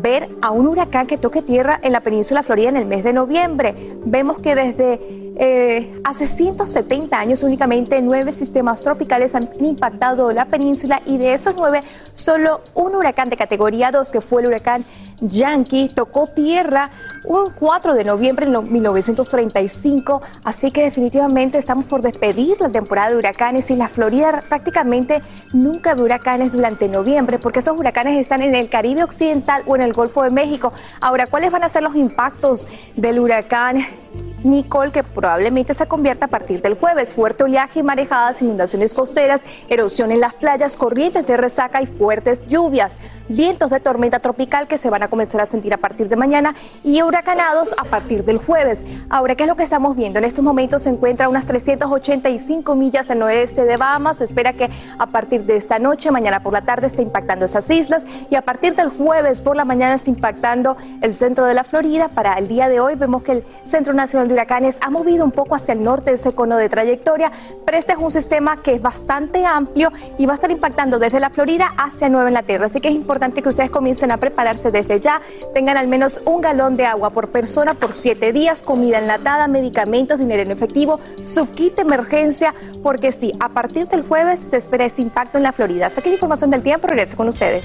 ver a un huracán que toque tierra en la península Florida en el mes de noviembre. Vemos que desde eh, hace 170 años únicamente nueve sistemas tropicales han impactado la península y de esos nueve solo un huracán de categoría 2 que fue el huracán Yankee tocó tierra un 4 de noviembre de 1935, así que definitivamente estamos por despedir la temporada de huracanes y la Florida prácticamente nunca ve huracanes durante noviembre porque esos huracanes están en el Caribe Occidental o en el Golfo de México. Ahora, ¿cuáles van a ser los impactos del huracán Nicole, que probablemente se convierta a partir del jueves. Fuerte oleaje marejadas, inundaciones costeras, erosión en las playas, corrientes de resaca y fuertes lluvias. Vientos de tormenta tropical que se van a comenzar a sentir a partir de mañana y huracanados a partir del jueves. Ahora, ¿qué es lo que estamos viendo? En estos momentos se encuentra a unas 385 millas al oeste de Bahamas. Se espera que a partir de esta noche, mañana por la tarde, esté impactando esas islas y a partir del jueves por la mañana está impactando el centro de la Florida. Para el día de hoy vemos que el Centro Nacional de Huracanes ha movido un poco hacia el norte ese cono de trayectoria, pero este es un sistema que es bastante amplio y va a estar impactando desde la Florida hacia Nueva Inglaterra. Así que es importante que ustedes comiencen a prepararse desde ya, tengan al menos un galón de agua por persona por siete días, comida enlatada, medicamentos, dinero en efectivo, su kit de emergencia, porque sí, a partir del jueves se espera ese impacto en la Florida. Así que información del tiempo, regreso con ustedes.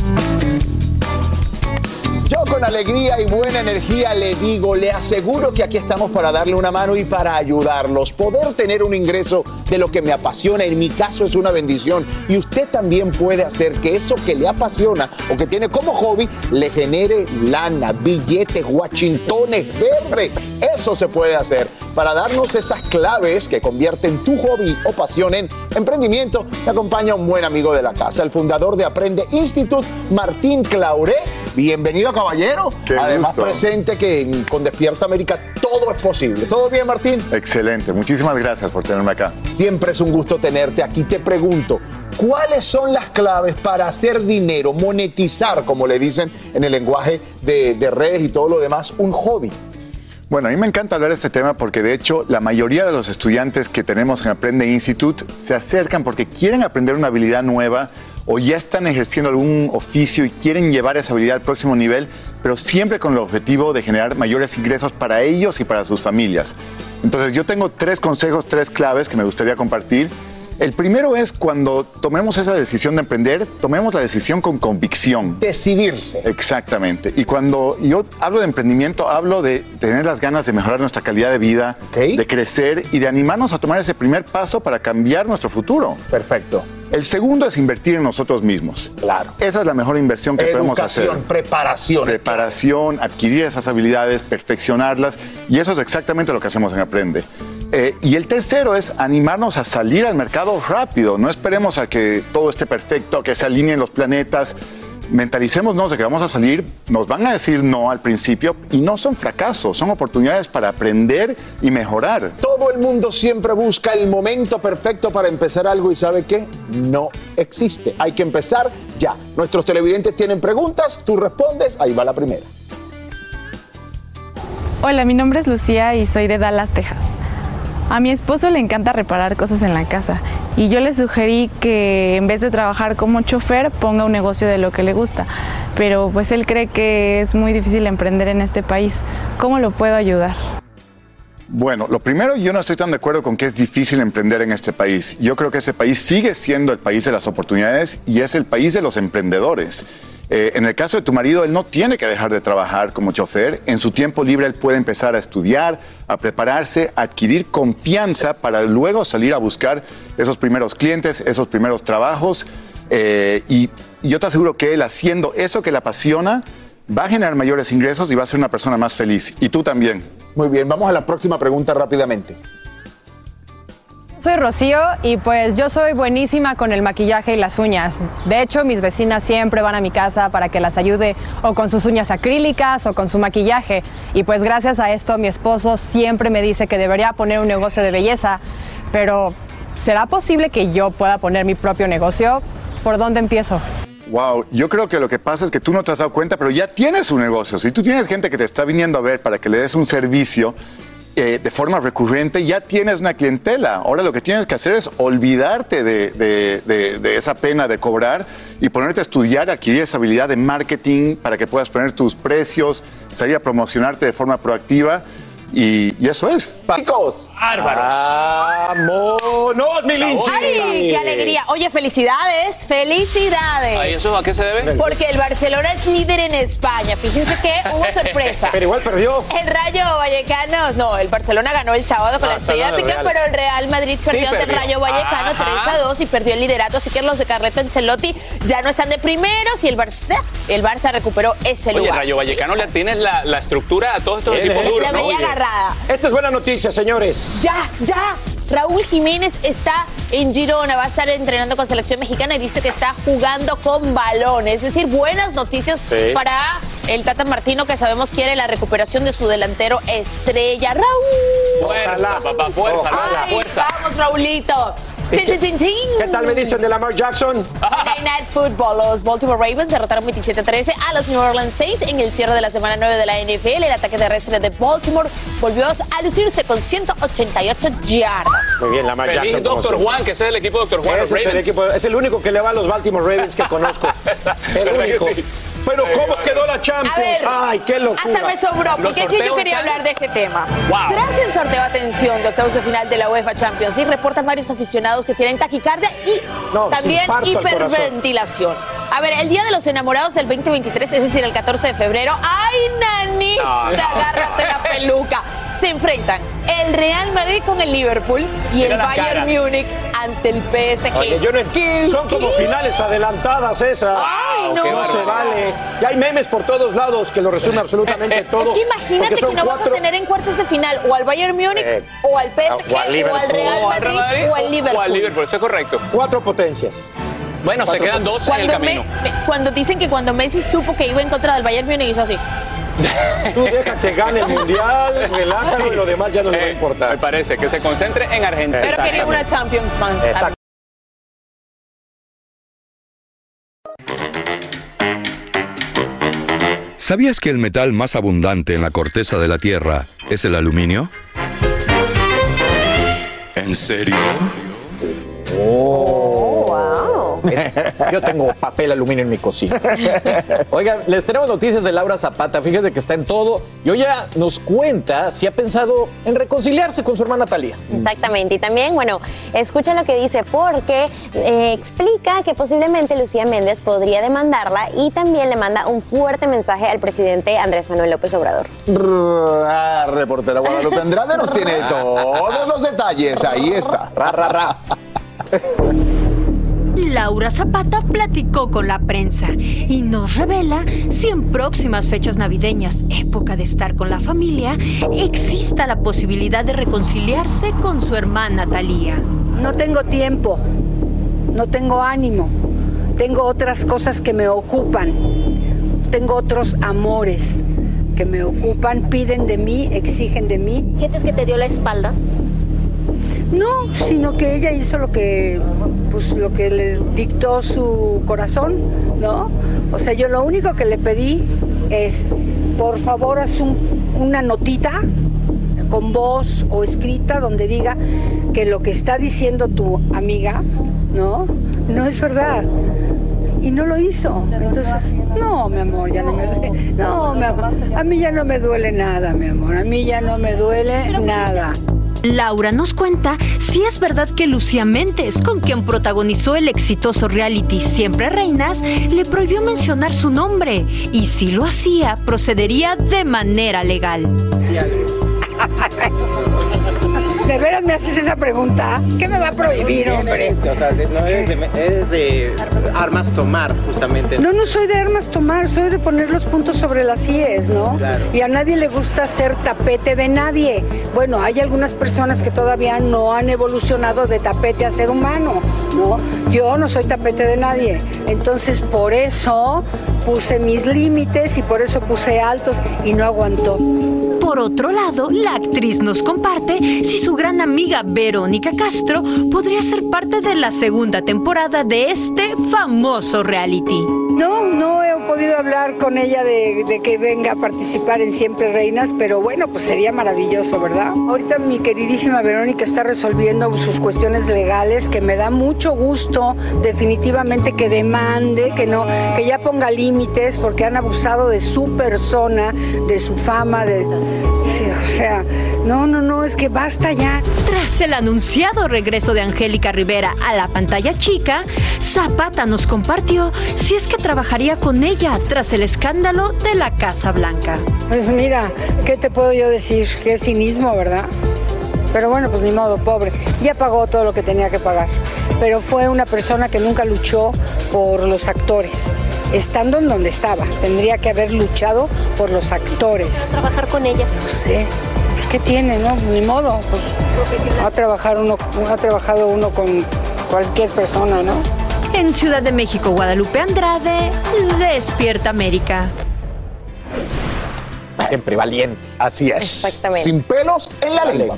Con alegría y buena energía le digo, le aseguro que aquí estamos para darle una mano y para ayudarlos. Poder tener un ingreso de lo que me apasiona, en mi caso es una bendición. Y usted también puede hacer que eso que le apasiona o que tiene como hobby le genere lana, billetes, guachintones, verde. Eso se puede hacer. Para darnos esas claves que convierten tu hobby o pasión en emprendimiento, me acompaña un buen amigo de la casa, el fundador de Aprende Institute, Martín Clauré. Bienvenido, caballero. Qué Además, gusto. presente que en- con Despierta América todo es posible. ¿Todo bien, Martín? Excelente, muchísimas gracias por tenerme acá. Siempre es un gusto tenerte aquí. Te pregunto, ¿cuáles son las claves para hacer dinero, monetizar, como le dicen en el lenguaje de, de redes y todo lo demás, un hobby? Bueno, a mí me encanta hablar de este tema porque de hecho la mayoría de los estudiantes que tenemos en Aprende Institute se acercan porque quieren aprender una habilidad nueva o ya están ejerciendo algún oficio y quieren llevar esa habilidad al próximo nivel, pero siempre con el objetivo de generar mayores ingresos para ellos y para sus familias. Entonces yo tengo tres consejos, tres claves que me gustaría compartir. El primero es cuando tomemos esa decisión de emprender, tomemos la decisión con convicción. Decidirse. Exactamente. Y cuando yo hablo de emprendimiento, hablo de tener las ganas de mejorar nuestra calidad de vida, de crecer y de animarnos a tomar ese primer paso para cambiar nuestro futuro. Perfecto. El segundo es invertir en nosotros mismos. Claro. Esa es la mejor inversión que podemos hacer. Educación, preparación. Preparación, adquirir esas habilidades, perfeccionarlas. Y eso es exactamente lo que hacemos en Aprende. Eh, y el tercero es animarnos a salir al mercado rápido. No esperemos a que todo esté perfecto, que se alineen los planetas. Mentalicémonos de que vamos a salir, nos van a decir no al principio y no son fracasos, son oportunidades para aprender y mejorar. Todo el mundo siempre busca el momento perfecto para empezar algo y sabe que no existe. Hay que empezar ya. Nuestros televidentes tienen preguntas, tú respondes, ahí va la primera. Hola, mi nombre es Lucía y soy de Dallas, Texas. A mi esposo le encanta reparar cosas en la casa y yo le sugerí que en vez de trabajar como chofer ponga un negocio de lo que le gusta, pero pues él cree que es muy difícil emprender en este país. ¿Cómo lo puedo ayudar? Bueno, lo primero, yo no estoy tan de acuerdo con que es difícil emprender en este país. Yo creo que este país sigue siendo el país de las oportunidades y es el país de los emprendedores. Eh, en el caso de tu marido, él no tiene que dejar de trabajar como chofer. En su tiempo libre, él puede empezar a estudiar, a prepararse, a adquirir confianza para luego salir a buscar esos primeros clientes, esos primeros trabajos. Eh, y, y yo te aseguro que él haciendo eso que le apasiona, va a generar mayores ingresos y va a ser una persona más feliz. Y tú también. Muy bien, vamos a la próxima pregunta rápidamente. Soy Rocío y pues yo soy buenísima con el maquillaje y las uñas. De hecho, mis vecinas siempre van a mi casa para que las ayude o con sus uñas acrílicas o con su maquillaje. Y pues gracias a esto mi esposo siempre me dice que debería poner un negocio de belleza. Pero, ¿será posible que yo pueda poner mi propio negocio? ¿Por dónde empiezo? Wow, yo creo que lo que pasa es que tú no te has dado cuenta, pero ya tienes un negocio. Si tú tienes gente que te está viniendo a ver para que le des un servicio eh, de forma recurrente, ya tienes una clientela. Ahora lo que tienes que hacer es olvidarte de, de- de- de esa pena de cobrar y ponerte a estudiar, adquirir esa habilidad de marketing para que puedas poner tus precios, salir a promocionarte de forma proactiva. Y, y eso es. Chicos. ¡Bárbaros! ¡Vámonos, mi! ¡Ay, qué alegría! Oye, felicidades, felicidades. Ay, ¿eso a qué se debe? Porque el Barcelona es líder en España. Fíjense que hubo sorpresa. Pero igual perdió. El Rayo Vallecano, no, el Barcelona ganó el sábado con No, la despedida de pero el Real Madrid perdió ante el perdió. Rayo Vallecano Ajá. 3 a 2 y perdió el liderato, así que los de Carreta Ancelotti ya no están de primeros y el Barça, el Barça recuperó ese Oye, lugar. Rayo Vallecano le tienes la, la estructura a todos estos Él equipos es- duros. Esta es buena noticia, señores. Ya, ya. Raúl Jiménez está en Girona, va a estar entrenando con selección mexicana y dice que está jugando con balones. Es decir, buenas noticias Sí. para el Tata Martino que sabemos quiere la recuperación de su delantero estrella, Raúl. Fuerza, papá, fuerza, fuerza, Ay, fuerza. Vamos, Raulito. ¿Qué tal me dicen de Lamar Jackson? Monday Night Football. Los Baltimore Ravens derrotaron 27-13 a los New Orleans Saints en el cierre de la semana 9 de la NFL. El ataque terrestre de Baltimore volvió a lucirse con 188 yardas. Muy bien, Lamar Feliz Jackson. Doctor siempre. Juan, que ese es el equipo de Doctor Juan. Ese es el, equipo, es el único que le va a los Baltimore Ravens que conozco. El ¿Verdad que único. Pero ¿cómo quedó la A Champions? ver, Ay, qué locura. Hasta me sobró, porque es que yo quería están- hablar de este tema. Wow. Tras el sorteo, atención, de octavos de final de la UEFA Champions League, reportan varios aficionados que tienen taquicardia y No, también hiperventilación. A ver, el Día de los Enamorados del 2023, es decir, el 14 de febrero, ¡ay, nanita! No, no, agárrate la peluca. Se enfrentan el Real Madrid con el Liverpool y Mira el Bayern. Múnich ante el PSG. Oye, yo no ent- Son como finales adelantadas esas. Ay, no. Que no se vale. Y hay memes por todos lados que lo resumen absolutamente todo. Es que imagínate que no vas a tener en cuartos de final o al Bayern Múnich Eh, o al PSG o al o al Real Madrid o al Liverpool. O al Liverpool, eso es correcto. Cuatro potencias. Bueno, se quedan 12 en el Cuando, camino. Me- me- cuando dicen que cuando Messi supo que iba en contra del Bayern Múnich hizo así. Tú deja que gane el mundial, relájalo y lo demás ya no le va a Eh, importar. Me parece que se concentre en Argentina. Pero quería una Champions Man. Exacto. ¿Sabías que el metal más abundante en la corteza de la Tierra es el aluminio? ¿En serio? Oh. Yo tengo papel aluminio en mi cocina. Oigan, les tenemos noticias de Laura Zapata. Fíjense que está en todo. Y hoy ya nos cuenta si ha pensado en reconciliarse con su hermana Talía. Exactamente, y también, bueno, escucha lo que dice porque eh, explica que posiblemente Lucía Méndez podría demandarla y también le manda un fuerte mensaje al presidente Andrés Manuel López Obrador. Ah, reportera Guadalupe Andrade nos tiene todos los detalles. Ahí está. Ra, ra, ra. Laura Zapata platicó con la prensa y nos revela si en próximas fechas navideñas, época de estar con la familia, exista la posibilidad de reconciliarse con su hermana Talía. No tengo tiempo, no tengo ánimo, tengo otras cosas que me ocupan, tengo otros amores que me ocupan, piden de mí, exigen de mí. ¿Sientes que te dio la espalda? No, sino que ella hizo lo que, pues, lo que le dictó su corazón, ¿no? O sea, yo lo único que le pedí es, por favor, haz un- una notita con voz o escrita donde diga que lo que está diciendo tu amiga, ¿no? No es verdad. Y no lo hizo. Entonces, no, mi amor, ya no me duele. No, mi amor, a mí ya no me duele nada, mi amor. A mí ya no me duele nada. Laura nos cuenta si es verdad que Lucía Méndez, con quien protagonizó el exitoso reality Siempre Reinas, le prohibió mencionar su nombre y si lo hacía, procedería de manera legal. ¿De veras me haces esa pregunta? ¿Qué me va a prohibir, hombre? O sea, de- no es de, de armas tomar, justamente. No, no soy de armas tomar, soy de poner los puntos sobre las IES, ¿no? Claro. Y a nadie le gusta ser tapete de nadie. Bueno, hay algunas personas que todavía no han evolucionado de tapete a ser humano, ¿no? Yo no soy tapete de nadie. Entonces, por eso puse mis límites y por eso puse altos y no aguantó. Por otro lado, la actriz nos comparte si su gran amiga Verónica Castro podría ser parte de la segunda temporada de este famoso reality. No, no he podido hablar con ella de, que venga a participar en Siempre Reinas, pero bueno, pues sería maravilloso, ¿verdad? Ahorita mi queridísima Verónica está resolviendo sus cuestiones legales, que me da mucho gusto definitivamente que demande, que no, que ya ponga límites, porque han abusado de su persona, de su fama, de, sí, o sea, no, no, no, es que basta ya. Tras el anunciado regreso de Angélica Rivera a la pantalla chica, Zapata nos compartió si es que trabajaría con ella tras el escándalo de la Casa Blanca. Pues mira, ¿qué te puedo yo decir? Qué cinismo, ¿verdad? Pero bueno, pues ni modo, pobre. Ya pagó todo lo que tenía que pagar. Pero fue una persona que nunca luchó por los actores. Estando en donde estaba, tendría que haber luchado por los actores. ¿Trabajar con ella? No sé. ¿Qué tiene, no? Ni modo. Pues, ha, trabajar uno, ha trabajado uno con cualquier persona, ¿no? En Ciudad de México, Guadalupe Andrade, Despierta América. Siempre valiente. Así es. Exactamente. Sin pelos en la lengua.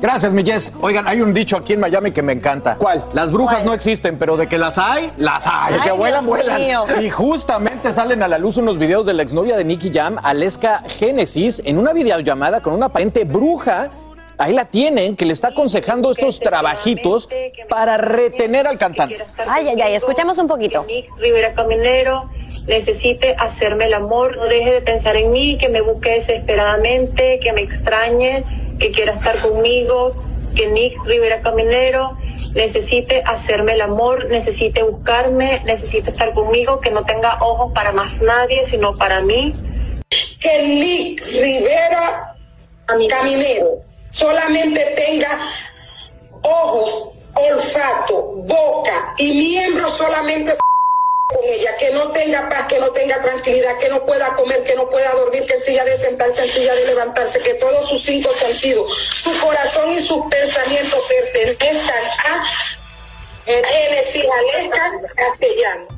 Gracias, mi Jess. Oigan, hay un dicho aquí en Miami que me encanta. ¿Cuál? Las brujas no existen, pero de que las hay, las hay. Ay, que vuelan, Dios vuelan. mío. Y justamente salen a la luz unos videos de la exnovia de Nicky Jam, Aleska Genesis, en una videollamada con una aparente bruja. Ahí la tienen, que le está aconsejando estos trabajitos para retener al cantante. Ay, ay, ay, escuchamos un poquito. Rivera Caminero necesite hacerme el amor, no deje de pensar en mí, que me busque desesperadamente, que me extrañe, que quiera estar conmigo, que Nick Rivera Caminero necesite hacerme el amor, necesite buscarme, necesite estar conmigo, que no tenga ojos para más nadie, sino para mí. que Nick Rivera Caminero solamente tenga ojos, olfato, boca y miembros solamente con ella, que no tenga paz, que no tenga tranquilidad, que no pueda comer, que no pueda dormir, que en silla de sentarse, en silla de levantarse, que todos sus cinco sentidos, su corazón y sus pensamientos pertenezcan a Genesis Aleska Castellano.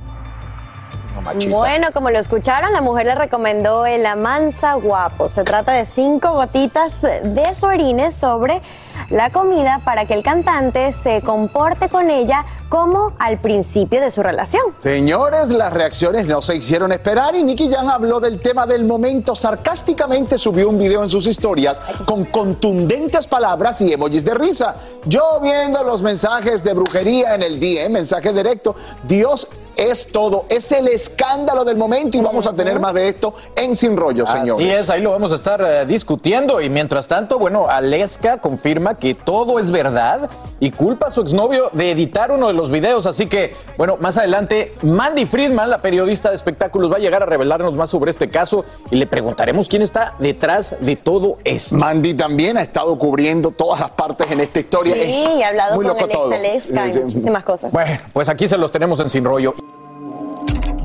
Machita. Bueno, como lo escucharon, la mujer le recomendó el Amansa Guapo. Se trata de cinco gotitas de su orines sobre la comida para que el cantante se comporte con ella como al principio de su relación. Señores, las reacciones no se hicieron esperar y Nicky Jam habló del tema del momento. Sarcásticamente subió un video en sus historias con contundentes palabras y emojis de risa. Yo viendo los mensajes de brujería en el DM, mensaje directo, Dios es todo, es el escándalo del momento y vamos a tener más de esto en Sin Rollo, señores. Así es, ahí lo vamos a estar eh, discutiendo y mientras tanto, bueno, Aleska confirma que todo es verdad y culpa a su exnovio de editar uno de los videos, así que, bueno, más adelante Mandy Friedman, la periodista de espectáculos, va a llegar a revelarnos más sobre este caso y le preguntaremos quién está detrás de todo esto. Mandy también ha estado cubriendo todas las partes en esta historia. Sí, Es y ha hablado muy con loco el ex todo. Aleska y muchísimas cosas. Bueno, pues aquí se los tenemos en Sin Rollo.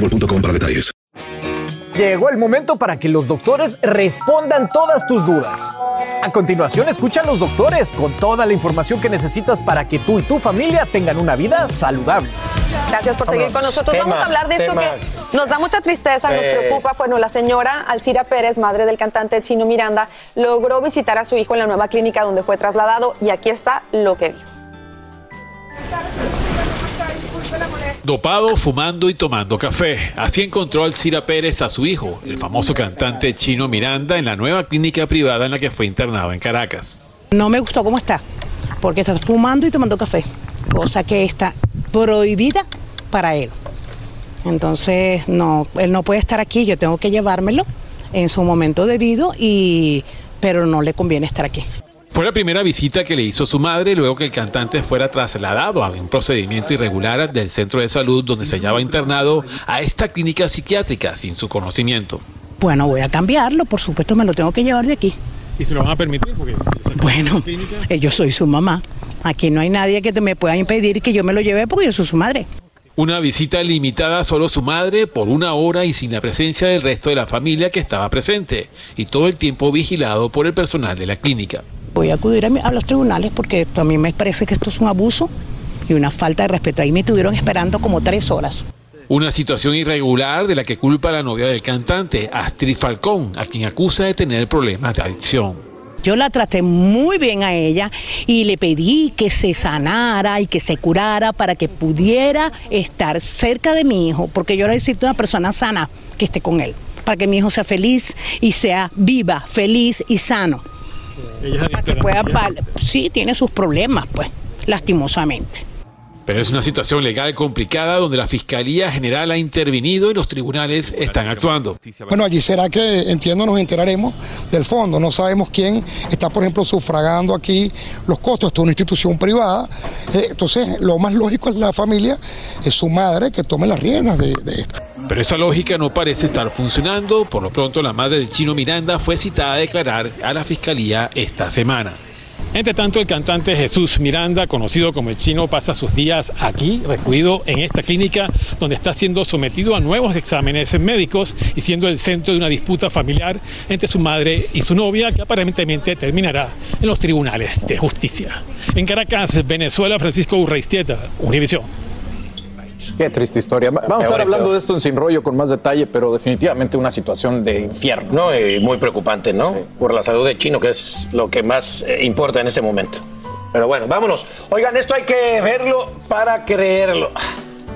boostmobile.com para detalles. Llegó el momento para que los doctores respondan todas tus dudas. A continuación, escucha a los doctores con toda la información que necesitas para que tú y tu familia tengan una vida saludable. Gracias por seguir con nosotros. Tema, Vamos a hablar de esto tema. que nos da mucha tristeza, nos Eh. preocupa. Bueno, la señora Alcira Pérez, madre del cantante Chino Miranda, logró visitar a su hijo en la nueva clínica donde fue trasladado y aquí está lo que dijo. Dopado, fumando y tomando café. Así encontró Alcira Pérez a su hijo, el famoso cantante Chino Miranda, en la nueva clínica privada en la que fue internado en Caracas. No me gustó cómo está, porque está fumando y tomando café, cosa que está prohibida para él. Entonces, no, él no puede estar aquí, yo tengo que llevármelo en su momento debido, y, pero no le conviene estar aquí. Fue la primera visita que le hizo su madre luego que el cantante fuera trasladado a un procedimiento irregular del centro de salud donde se hallaba internado a esta clínica psiquiátrica sin su conocimiento. Bueno, voy a cambiarlo, por supuesto me lo tengo que llevar de aquí. ¿Y se lo van a permitir? Porque Bueno, eh, yo soy su mamá. Aquí no hay nadie que te me pueda impedir que yo me lo lleve porque yo soy su madre. Una visita limitada a solo su madre por una hora y sin la presencia del resto de la familia que estaba presente y todo el tiempo vigilado por el personal de la clínica. Voy a acudir a, mi- a los tribunales porque también me parece que esto es un abuso y una falta de respeto. Ahí me estuvieron esperando como tres horas. Una situación irregular de la que culpa la novia del cantante, Astrid Falcón, a quien acusa de tener problemas de adicción. Yo la traté muy bien a ella y le pedí que se sanara y que se curara para que pudiera estar cerca de mi hijo, porque yo necesito una persona sana que esté con él, para que mi hijo sea feliz y sea viva, feliz y sano. Para que pueda, sí, tiene sus problemas, pues, lastimosamente. Pero es una situación legal complicada donde la Fiscalía General ha intervenido y los tribunales están actuando. Bueno, allí será que, entiendo, nos enteraremos del fondo. No sabemos quién está, por ejemplo, sufragando aquí los costos. Esto es una institución privada. Eh, entonces, lo más lógico es la familia, es su madre que tome las riendas de, de esto. Pero esa lógica no parece estar funcionando. Por lo pronto, la madre del chino Miranda fue citada a declarar a la Fiscalía esta semana. Entre tanto, el cantante Jesús Miranda, conocido como el chino, pasa sus días aquí, recluido en esta clínica, donde está siendo sometido a nuevos exámenes médicos y siendo el centro de una disputa familiar entre su madre y su novia, que aparentemente terminará en los tribunales de justicia. En Caracas, Venezuela, Francisco Urreistieta, Univisión. Qué triste historia. Vamos a estar hablando de esto en Sin Rollo con más detalle, pero definitivamente una situación de infierno. No, y muy preocupante, ¿no? Por la salud de Chino, que es lo que más eh, importa en este momento. Pero bueno, vámonos. Oigan, esto hay que verlo para creerlo.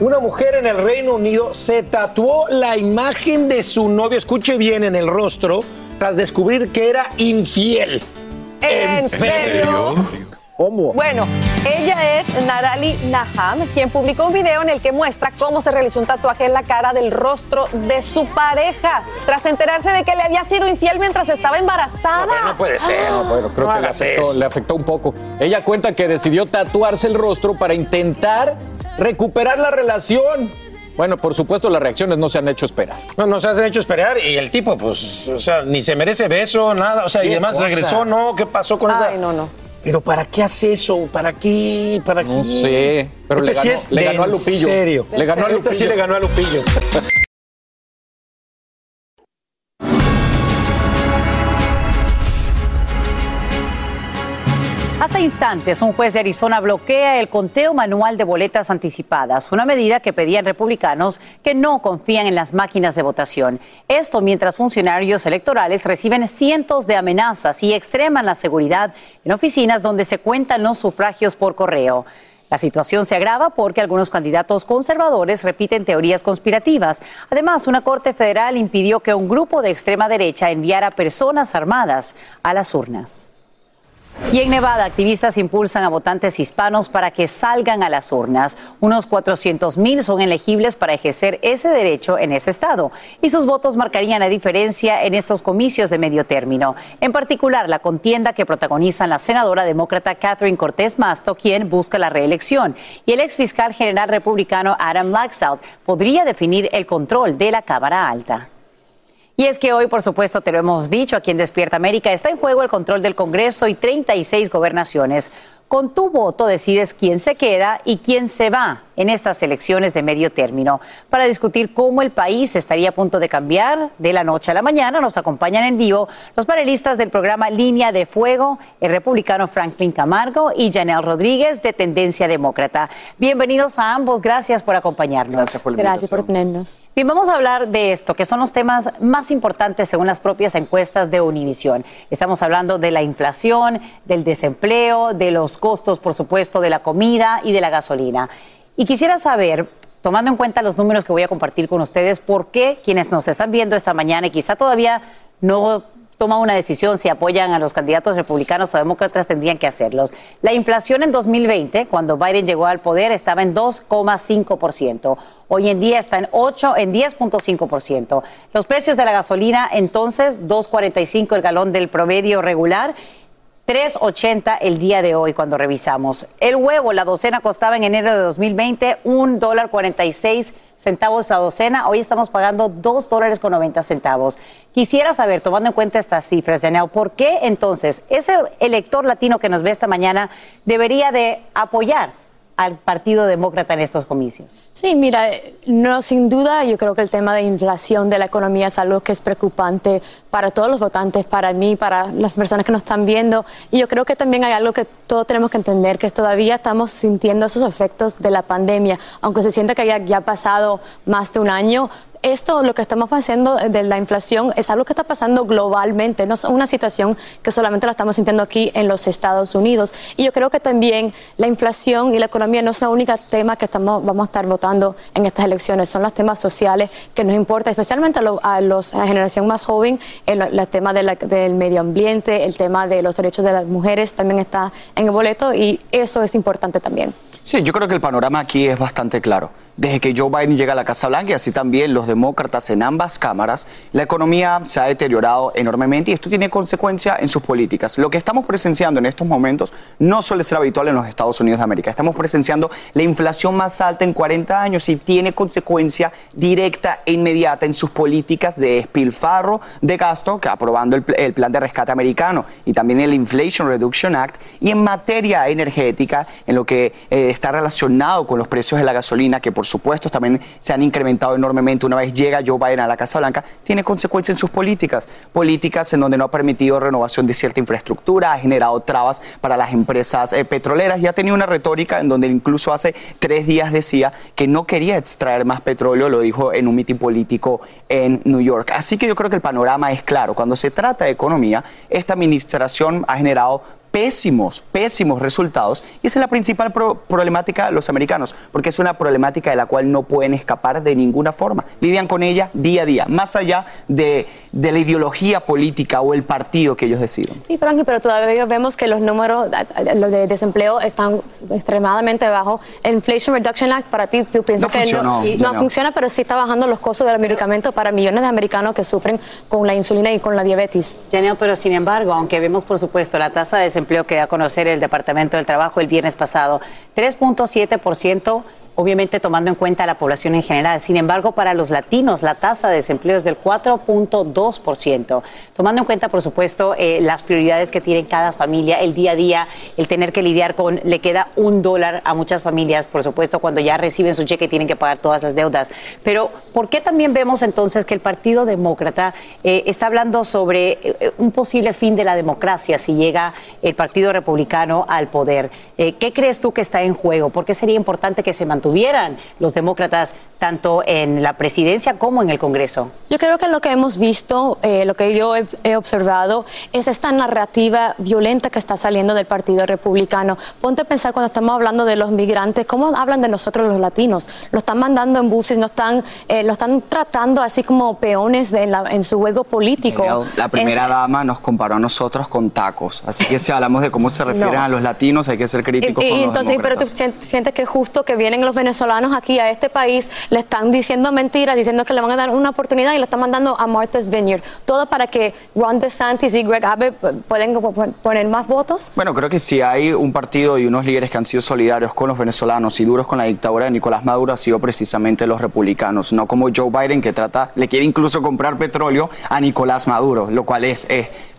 Una mujer en el Reino Unido se tatuó la imagen de su novio, escuche bien, en el rostro, tras descubrir que era infiel. ¿En serio? ¿Cómo? Bueno, ella es Narali Naham, quien publicó un video en el que muestra cómo se realizó un tatuaje en la cara del rostro de su pareja, tras enterarse de que le había sido infiel mientras estaba embarazada. No puede ser. No, bueno, creo No que le hagas afectó, eso. le afectó un poco. Ella cuenta que decidió tatuarse el rostro para intentar recuperar la relación. Bueno, por supuesto, las reacciones no se han hecho esperar. No, no se hacen hecho esperar y el tipo, pues, o sea, ni se merece beso, nada, o sea, y ¿Qué además cosa? regresó, ¿no? ¿Qué pasó con esa? Ay, no, no. Pero ¿para qué hace eso? ¿Para qué? ¿Para No qué? sé, pero Este le sí ganó- es le ganó a en Lupillo. serio. Le ganó a Este sí Lupillo. le ganó a Lupillo. instantes, un juez de Arizona bloquea el conteo manual de boletas anticipadas, una medida que pedían republicanos que no confían en las máquinas de votación. Esto mientras funcionarios electorales reciben cientos de amenazas y extreman la seguridad en oficinas donde se cuentan los sufragios por correo. La situación se agrava porque algunos candidatos conservadores repiten teorías conspirativas. Además, una corte federal impidió que un grupo de extrema derecha enviara personas armadas a las urnas. Y en Nevada, activistas impulsan a votantes hispanos para que salgan a las urnas. Unos 400 mil son elegibles para ejercer ese derecho en ese estado. Y sus votos marcarían la diferencia en estos comicios de medio término. En particular, la contienda que protagonizan la senadora demócrata Catherine Cortés Masto, quien busca la reelección, y el ex fiscal general republicano Adam Laxalt podría definir el control de la Cámara Alta. Y es que hoy, por supuesto, te lo hemos dicho aquí en Despierta América, está en juego el control del Congreso y 36 gobernaciones. Con tu voto decides quién se queda y quién se va en estas elecciones de medio término. Para discutir cómo el país estaría a punto de cambiar de la noche a la mañana, nos acompañan en vivo los panelistas del programa Línea de Fuego, el republicano Franklin Camargo y Janel Rodríguez de Tendencia Demócrata. Bienvenidos a ambos, gracias por acompañarnos. Gracias por la Gracias por tenernos. Bien, vamos a hablar de esto, que son los temas más importantes según las propias encuestas de Univisión. Estamos hablando de la inflación, del desempleo, de los costos, por supuesto, de la comida y de la gasolina. Y quisiera saber, tomando en cuenta los números que voy a compartir con ustedes, por qué quienes nos están viendo esta mañana y quizá todavía no toman una decisión si apoyan a los candidatos republicanos o demócratas tendrían que hacerlos. La inflación en 2020, cuando Biden llegó al poder, estaba en 2,5%. Hoy en día está en 8, en 10.5%. Los precios de la gasolina, entonces, 2.45 el galón del promedio regular. 3.80 el día de hoy cuando revisamos. El huevo, la docena costaba en enero de 2020 un dólar 46 centavos la docena. Hoy estamos pagando 2 dólares con 90 centavos. Quisiera saber, tomando en cuenta estas cifras, Janelle, ¿por qué entonces ese elector latino que nos ve esta mañana debería de apoyar al Partido Demócrata en estos comicios? Sí, mira, no, sin duda yo creo que el tema de inflación de la economía es algo que es preocupante para todos los votantes, para mí, para las personas que nos están viendo. Y yo creo que también hay algo que todos tenemos que entender, que todavía estamos sintiendo esos efectos de la pandemia, aunque se sienta que ya, ya ha pasado más de un año. Esto, lo que estamos haciendo de la inflación, es algo que está pasando globalmente, no es una situación que solamente la estamos sintiendo aquí en los Estados Unidos. Y yo creo que también la inflación y la economía no es el único tema que estamos, vamos a estar votando en estas elecciones, son los temas sociales que nos importa, especialmente a los, a la generación más joven, el, el tema de la- del medio ambiente, el tema de los derechos de las mujeres también está en el boleto y eso es importante también. Sí, yo creo que el panorama aquí es bastante claro. Desde que Joe Biden llega a la Casa Blanca y así también los demócratas en ambas cámaras, la economía se ha deteriorado enormemente y esto tiene consecuencia en sus políticas. Lo que estamos presenciando en estos momentos no suele ser habitual en los Estados Unidos de América. Estamos presenciando la inflación más alta en 40 años y tiene consecuencia directa e inmediata en sus políticas de despilfarro de gasto, que aprobando el, pl- el plan de rescate americano y también el Inflation Reduction Act, y en materia energética, en lo que eh, está relacionado con los precios de la gasolina, que por supuesto también se han incrementado enormemente una vez llega Joe Biden a la Casa Blanca, tiene consecuencias en sus políticas. Políticas en donde no ha permitido renovación de cierta infraestructura, ha generado trabas para las empresas eh, petroleras y ha tenido una retórica en donde incluso hace tres días decía que no quería extraer más petróleo, lo dijo en un mitin político en New York. Así que yo creo que el panorama es claro. Cuando se trata de economía, esta administración ha generado pésimos, pésimos resultados y esa es la principal pro- problemática de los americanos, porque es una problemática de la cual no pueden escapar de ninguna forma. Lidian con ella día a día, más allá de, de la ideología política o el partido que ellos deciden. Sí, Frankie, pero todavía vemos que los números los de desempleo están extremadamente bajos. El Inflation Reduction Act, para ti, tú piensas No que funcionó, no, ya no no. funciona, pero sí está bajando los costos de los medicamentos para millones de americanos que sufren con la insulina y con la diabetes. Janelle, pero sin embargo, aunque vemos por supuesto la tasa de desempleo que da a conocer el Departamento del Trabajo el viernes pasado, 3.7%. Obviamente tomando en cuenta la población en general. Sin embargo, para los latinos la tasa de desempleo es del 4.2%. Tomando en cuenta, por supuesto, eh, las prioridades que tiene cada familia, el día a día, el tener que lidiar con, le queda un dólar a muchas familias, por supuesto, cuando ya reciben su cheque tienen que pagar todas las deudas. Pero, ¿por qué también vemos entonces que el Partido Demócrata eh, está hablando sobre eh, un posible fin de la democracia si llega el Partido Republicano al poder? ¿Qué crees tú que está en juego? ¿Por qué sería importante que se mantuvieran los demócratas tanto en la presidencia como en el Congreso? Yo creo que lo que hemos visto, eh, lo que yo he, he observado, es esta narrativa violenta que está saliendo del Partido Republicano. Ponte a pensar cuando estamos hablando de los migrantes, ¿cómo hablan de nosotros los latinos? Lo están mandando en buses, no están, eh, lo están tratando así como peones de la- en su juego político. Genial. La primera Es- dama nos comparó a nosotros con tacos. Así que si hablamos de cómo se refieren No. a los latinos, hay que ser Y, críticos y con los entonces, pero tú sientes que es justo que vienen los venezolanos aquí a este país, le están diciendo mentiras, diciendo que le van a dar una oportunidad y lo están mandando a Martha's Vineyard. Todo para que Ron DeSantis y Greg Abbott eh, pueden po- poner más votos. Bueno, creo que si hay un partido y unos líderes que han sido solidarios con los venezolanos y duros con la dictadura de Nicolás Maduro, ha sido precisamente los republicanos, no como Joe Biden que trata, le quiere incluso comprar petróleo a Nicolás Maduro, lo cual es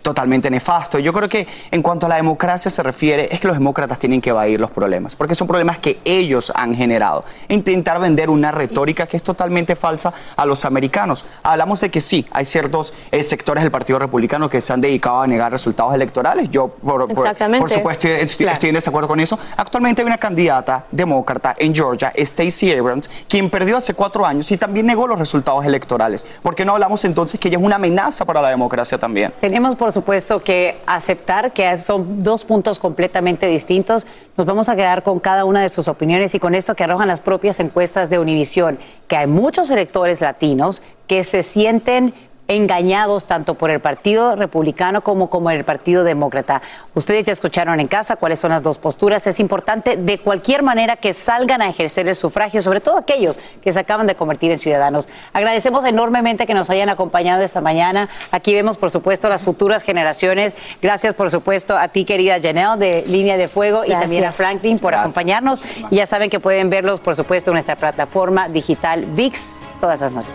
totalmente nefasto. Yo creo que en cuanto a la democracia se refiere, es que los demócratas tienen que evadir los problemas, porque son problemas que ellos han generado. Intentar vender una retórica que es totalmente falsa a los americanos. Hablamos de que sí, hay ciertos eh, sectores del Partido Republicano que se han dedicado a negar resultados electorales. Yo, por, por- Exactamente. por supuesto, estoy, estoy- estoy en desacuerdo con eso. Actualmente hay una candidata demócrata en Georgia, Stacey Abrams, quien perdió hace cuatro años y también negó los resultados electorales. ¿Por qué no hablamos entonces que ella es una amenaza para la democracia también? Tenemos, por supuesto, que aceptar que son dos puntos completamente distintos. Nos vamos a quedar con cada una de sus opiniones y con esto que arrojan las propias encuestas de Univisión, que hay muchos electores latinos que se sienten engañados tanto por el Partido Republicano como como el Partido Demócrata. Ustedes ya escucharon en casa cuáles son las dos posturas. Es importante de cualquier manera que salgan a ejercer el sufragio, sobre todo aquellos que se acaban de convertir en ciudadanos. Agradecemos enormemente que nos hayan acompañado esta mañana. Aquí vemos, por supuesto, las futuras generaciones. Gracias, por supuesto, a ti, querida Janelle, de Línea de Fuego, y también a. Franklin por Gracias. acompañarnos. Y ya saben que pueden verlos, por supuesto, en nuestra plataforma digital VIX todas las noches.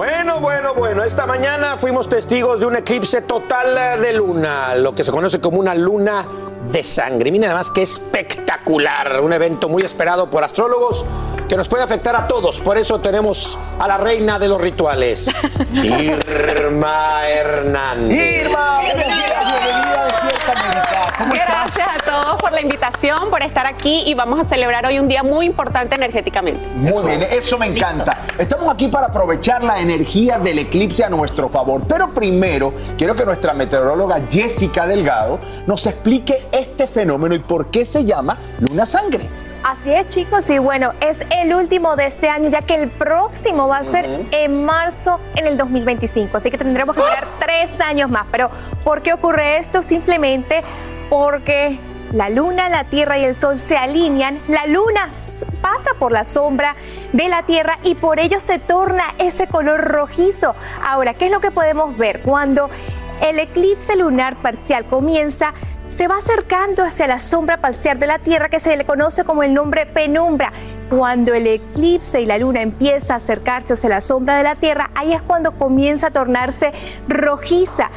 Bueno, bueno, bueno. Esta mañana fuimos testigos de un eclipse total de luna, lo que se conoce como una luna de sangre. Miren además qué espectacular, un evento muy esperado por astrólogos que nos puede afectar a todos. Por eso tenemos a la reina de los rituales, Irma Hernández. Irma, días, bienvenida gracias a todos por la invitación, por estar aquí y vamos a celebrar hoy un día muy importante energéticamente. Muy bien, eso me encanta. Estamos aquí para aprovechar la energía del eclipse a nuestro favor. Pero primero, quiero que nuestra meteoróloga Jessica Delgado nos explique este fenómeno y por qué se llama luna sangre. Así es, chicos, y bueno, es el último de este año, ya que el próximo va a ser en marzo en el 2025. Así que tendremos que esperar tres años más. Pero, ¿por qué ocurre esto? Simplemente porque la luna, la tierra y el sol se alinean, la luna pasa por la sombra de la tierra y por ello se torna ese color rojizo. Ahora, ¿qué es lo que podemos ver? Cuando el eclipse lunar parcial comienza, se va acercando hacia la sombra parcial de la tierra que se le conoce como el nombre penumbra. Cuando el eclipse y la luna empieza a acercarse hacia la sombra de la tierra, ahí es cuando comienza a tornarse rojiza.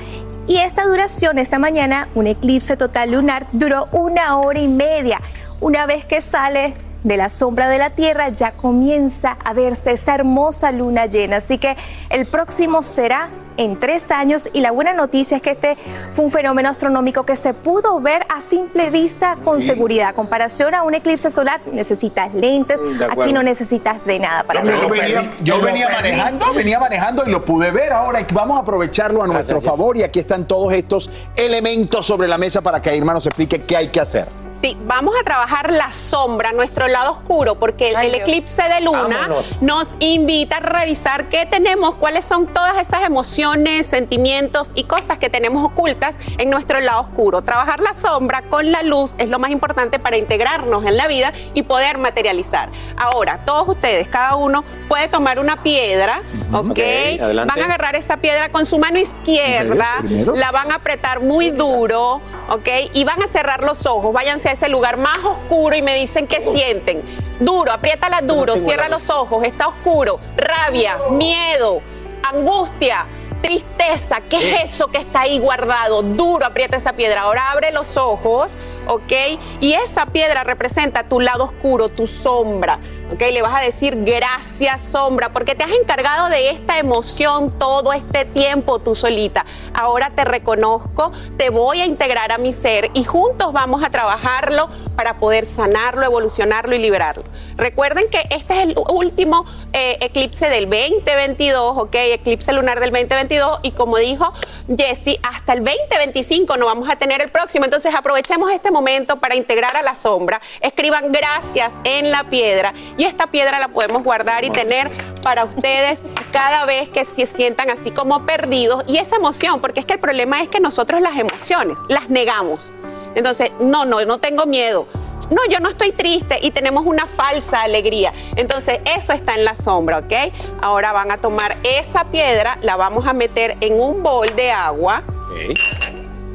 Y esta duración, esta mañana, un eclipse total lunar duró una hora y media. Una vez que sale de la sombra de la Tierra, ya comienza a verse esa hermosa luna llena. Así que el próximo será en tres años y la buena noticia es que este fue un fenómeno astronómico que se pudo ver a simple vista con seguridad. A comparación a un eclipse solar, necesitas lentes, aquí no necesitas de nada para Yo, verlo. venía, yo venía manejando, venía manejando y lo pude ver ahora. Vamos a aprovecharlo a nuestro Gracias. favor y aquí están todos estos elementos sobre la mesa para que Irma nos explique qué hay que hacer. Sí, vamos a trabajar la sombra, nuestro lado oscuro, porque el, eclipse de luna Vámonos. nos invita a revisar qué tenemos, cuáles son todas esas emociones, sentimientos y cosas que tenemos ocultas en nuestro lado oscuro. Trabajar la sombra con la luz es lo más importante para integrarnos en la vida y poder materializar. Ahora, todos ustedes, cada uno puede tomar una piedra, ¿ok? Ok, adelante. Van a agarrar esa piedra con su mano izquierda, la van a apretar muy duro, ¿ok? Y van a cerrar los ojos. Váyanse a ese lugar más oscuro y me dicen qué sienten. Duro, apriétala duro, cierra los ojos, está oscuro. Rabia, miedo, angustia. Tristeza, ¿qué es eso que está ahí guardado? Duro, aprieta esa piedra. Ahora abre los ojos, ¿ok? Y esa piedra representa tu lado oscuro, tu sombra, Le vas a decir gracias, sombra, porque te has encargado de esta emoción todo este tiempo tú solita. Ahora te reconozco, te voy a integrar a mi ser y juntos vamos a trabajarlo para poder sanarlo, evolucionarlo y liberarlo. Recuerden que este es el último eh, eclipse del 2022, ¿ok? Eclipse lunar del 2022 y como dijo Jesse, hasta el 2025 no vamos a tener el próximo. Entonces aprovechemos este momento para integrar a la sombra. Escriban gracias en la piedra y esta piedra la podemos guardar y tener para ustedes cada vez que se sientan así como perdidos y esa emoción, porque es que el problema es que nosotros las emociones las negamos. Entonces, no, no, no tengo miedo. No, yo no estoy triste y tenemos una falsa alegría. Entonces, eso está en la sombra, ¿ok? Ahora van a tomar esa piedra, la vamos a meter en un bol de agua,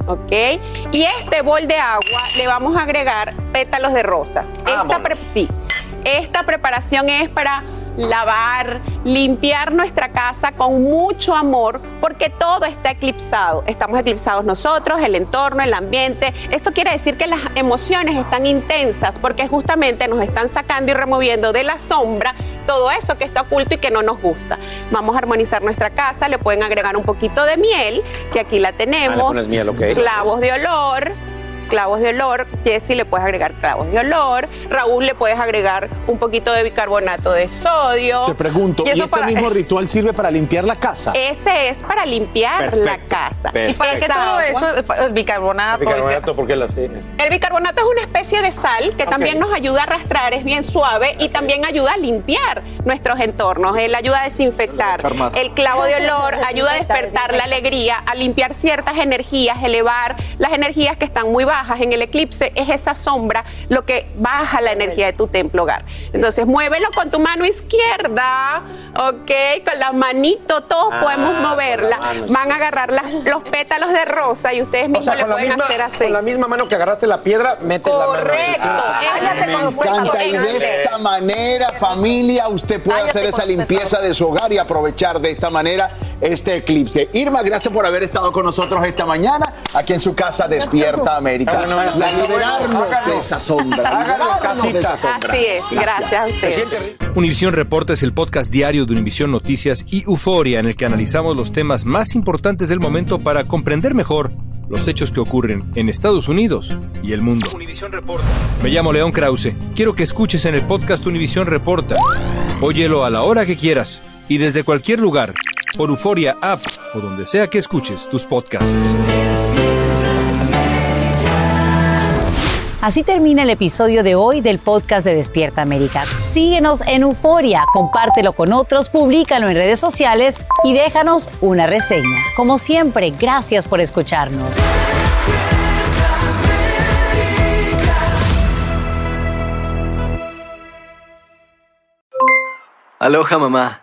¿ok? Y este bol de agua le vamos a agregar pétalos de rosas. Esta, sí, esta preparación es para lavar, limpiar nuestra casa con mucho amor, porque todo está eclipsado. Estamos eclipsados nosotros, el entorno, el ambiente. Eso quiere decir que las emociones están intensas, porque justamente nos están sacando y removiendo de la sombra todo eso que está oculto y que no nos gusta. Vamos a armonizar nuestra casa, le pueden agregar un poquito de miel, que aquí la tenemos. pones miel, ok. Clavos de olor clavos de olor. Jessy le puedes agregar clavos de olor. Raúl le puedes agregar un poquito de bicarbonato de sodio. Te pregunto, ¿y, este para- mismo ritual sirve para limpiar la casa? Ese es para limpiar Perfecto, la casa. perfecto. ¿Y para qué todo eso? El bicarbonato. Bicarbonato, ¿por qué la? El bicarbonato es una especie de sal que también nos ayuda a arrastrar, es bien suave y también ayuda a limpiar nuestros entornos. Él ayuda a desinfectar. El clavo de olor ayuda a despertar la alegría, a limpiar ciertas energías, elevar las energías que están muy bajas. En el eclipse es esa sombra lo que baja la energía de tu templo hogar. Entonces, muévelo con tu mano izquierda, ¿ok? Con la manito, todos Ah, podemos moverla. Van a agarrar las- los pétalos de rosa y ustedes O mismos sea, le con la, pueden misma, hacer así. con la misma mano que agarraste la piedra, metes la mano. Correcto. Ah, con Me encanta y de esta manera, familia, usted puede hacer esa limpieza de su hogar y aprovechar de esta manera este eclipse. Irma, gracias por haber estado con nosotros esta mañana aquí en su casa Despierta América. Bueno, La liberarnos de esa sombra. Liberarnos de esa casita. sombra. Así es, gracias a ustedes. Univisión Reporta es el podcast diario de Univisión Noticias y Euforia en el que analizamos los temas más importantes del momento para comprender mejor los hechos que ocurren en Estados Unidos y el mundo. Me llamo León Krause. Quiero que escuches en el podcast Univisión Reporta. Óyelo a la hora que quieras y desde cualquier lugar, por Euforia App o donde sea que escuches tus podcasts. Así termina el episodio de hoy del podcast de Despierta América. Síguenos en Euforia, compártelo con otros, públicalo en redes sociales y déjanos una reseña. Como siempre, gracias por escucharnos. Aloha mamá,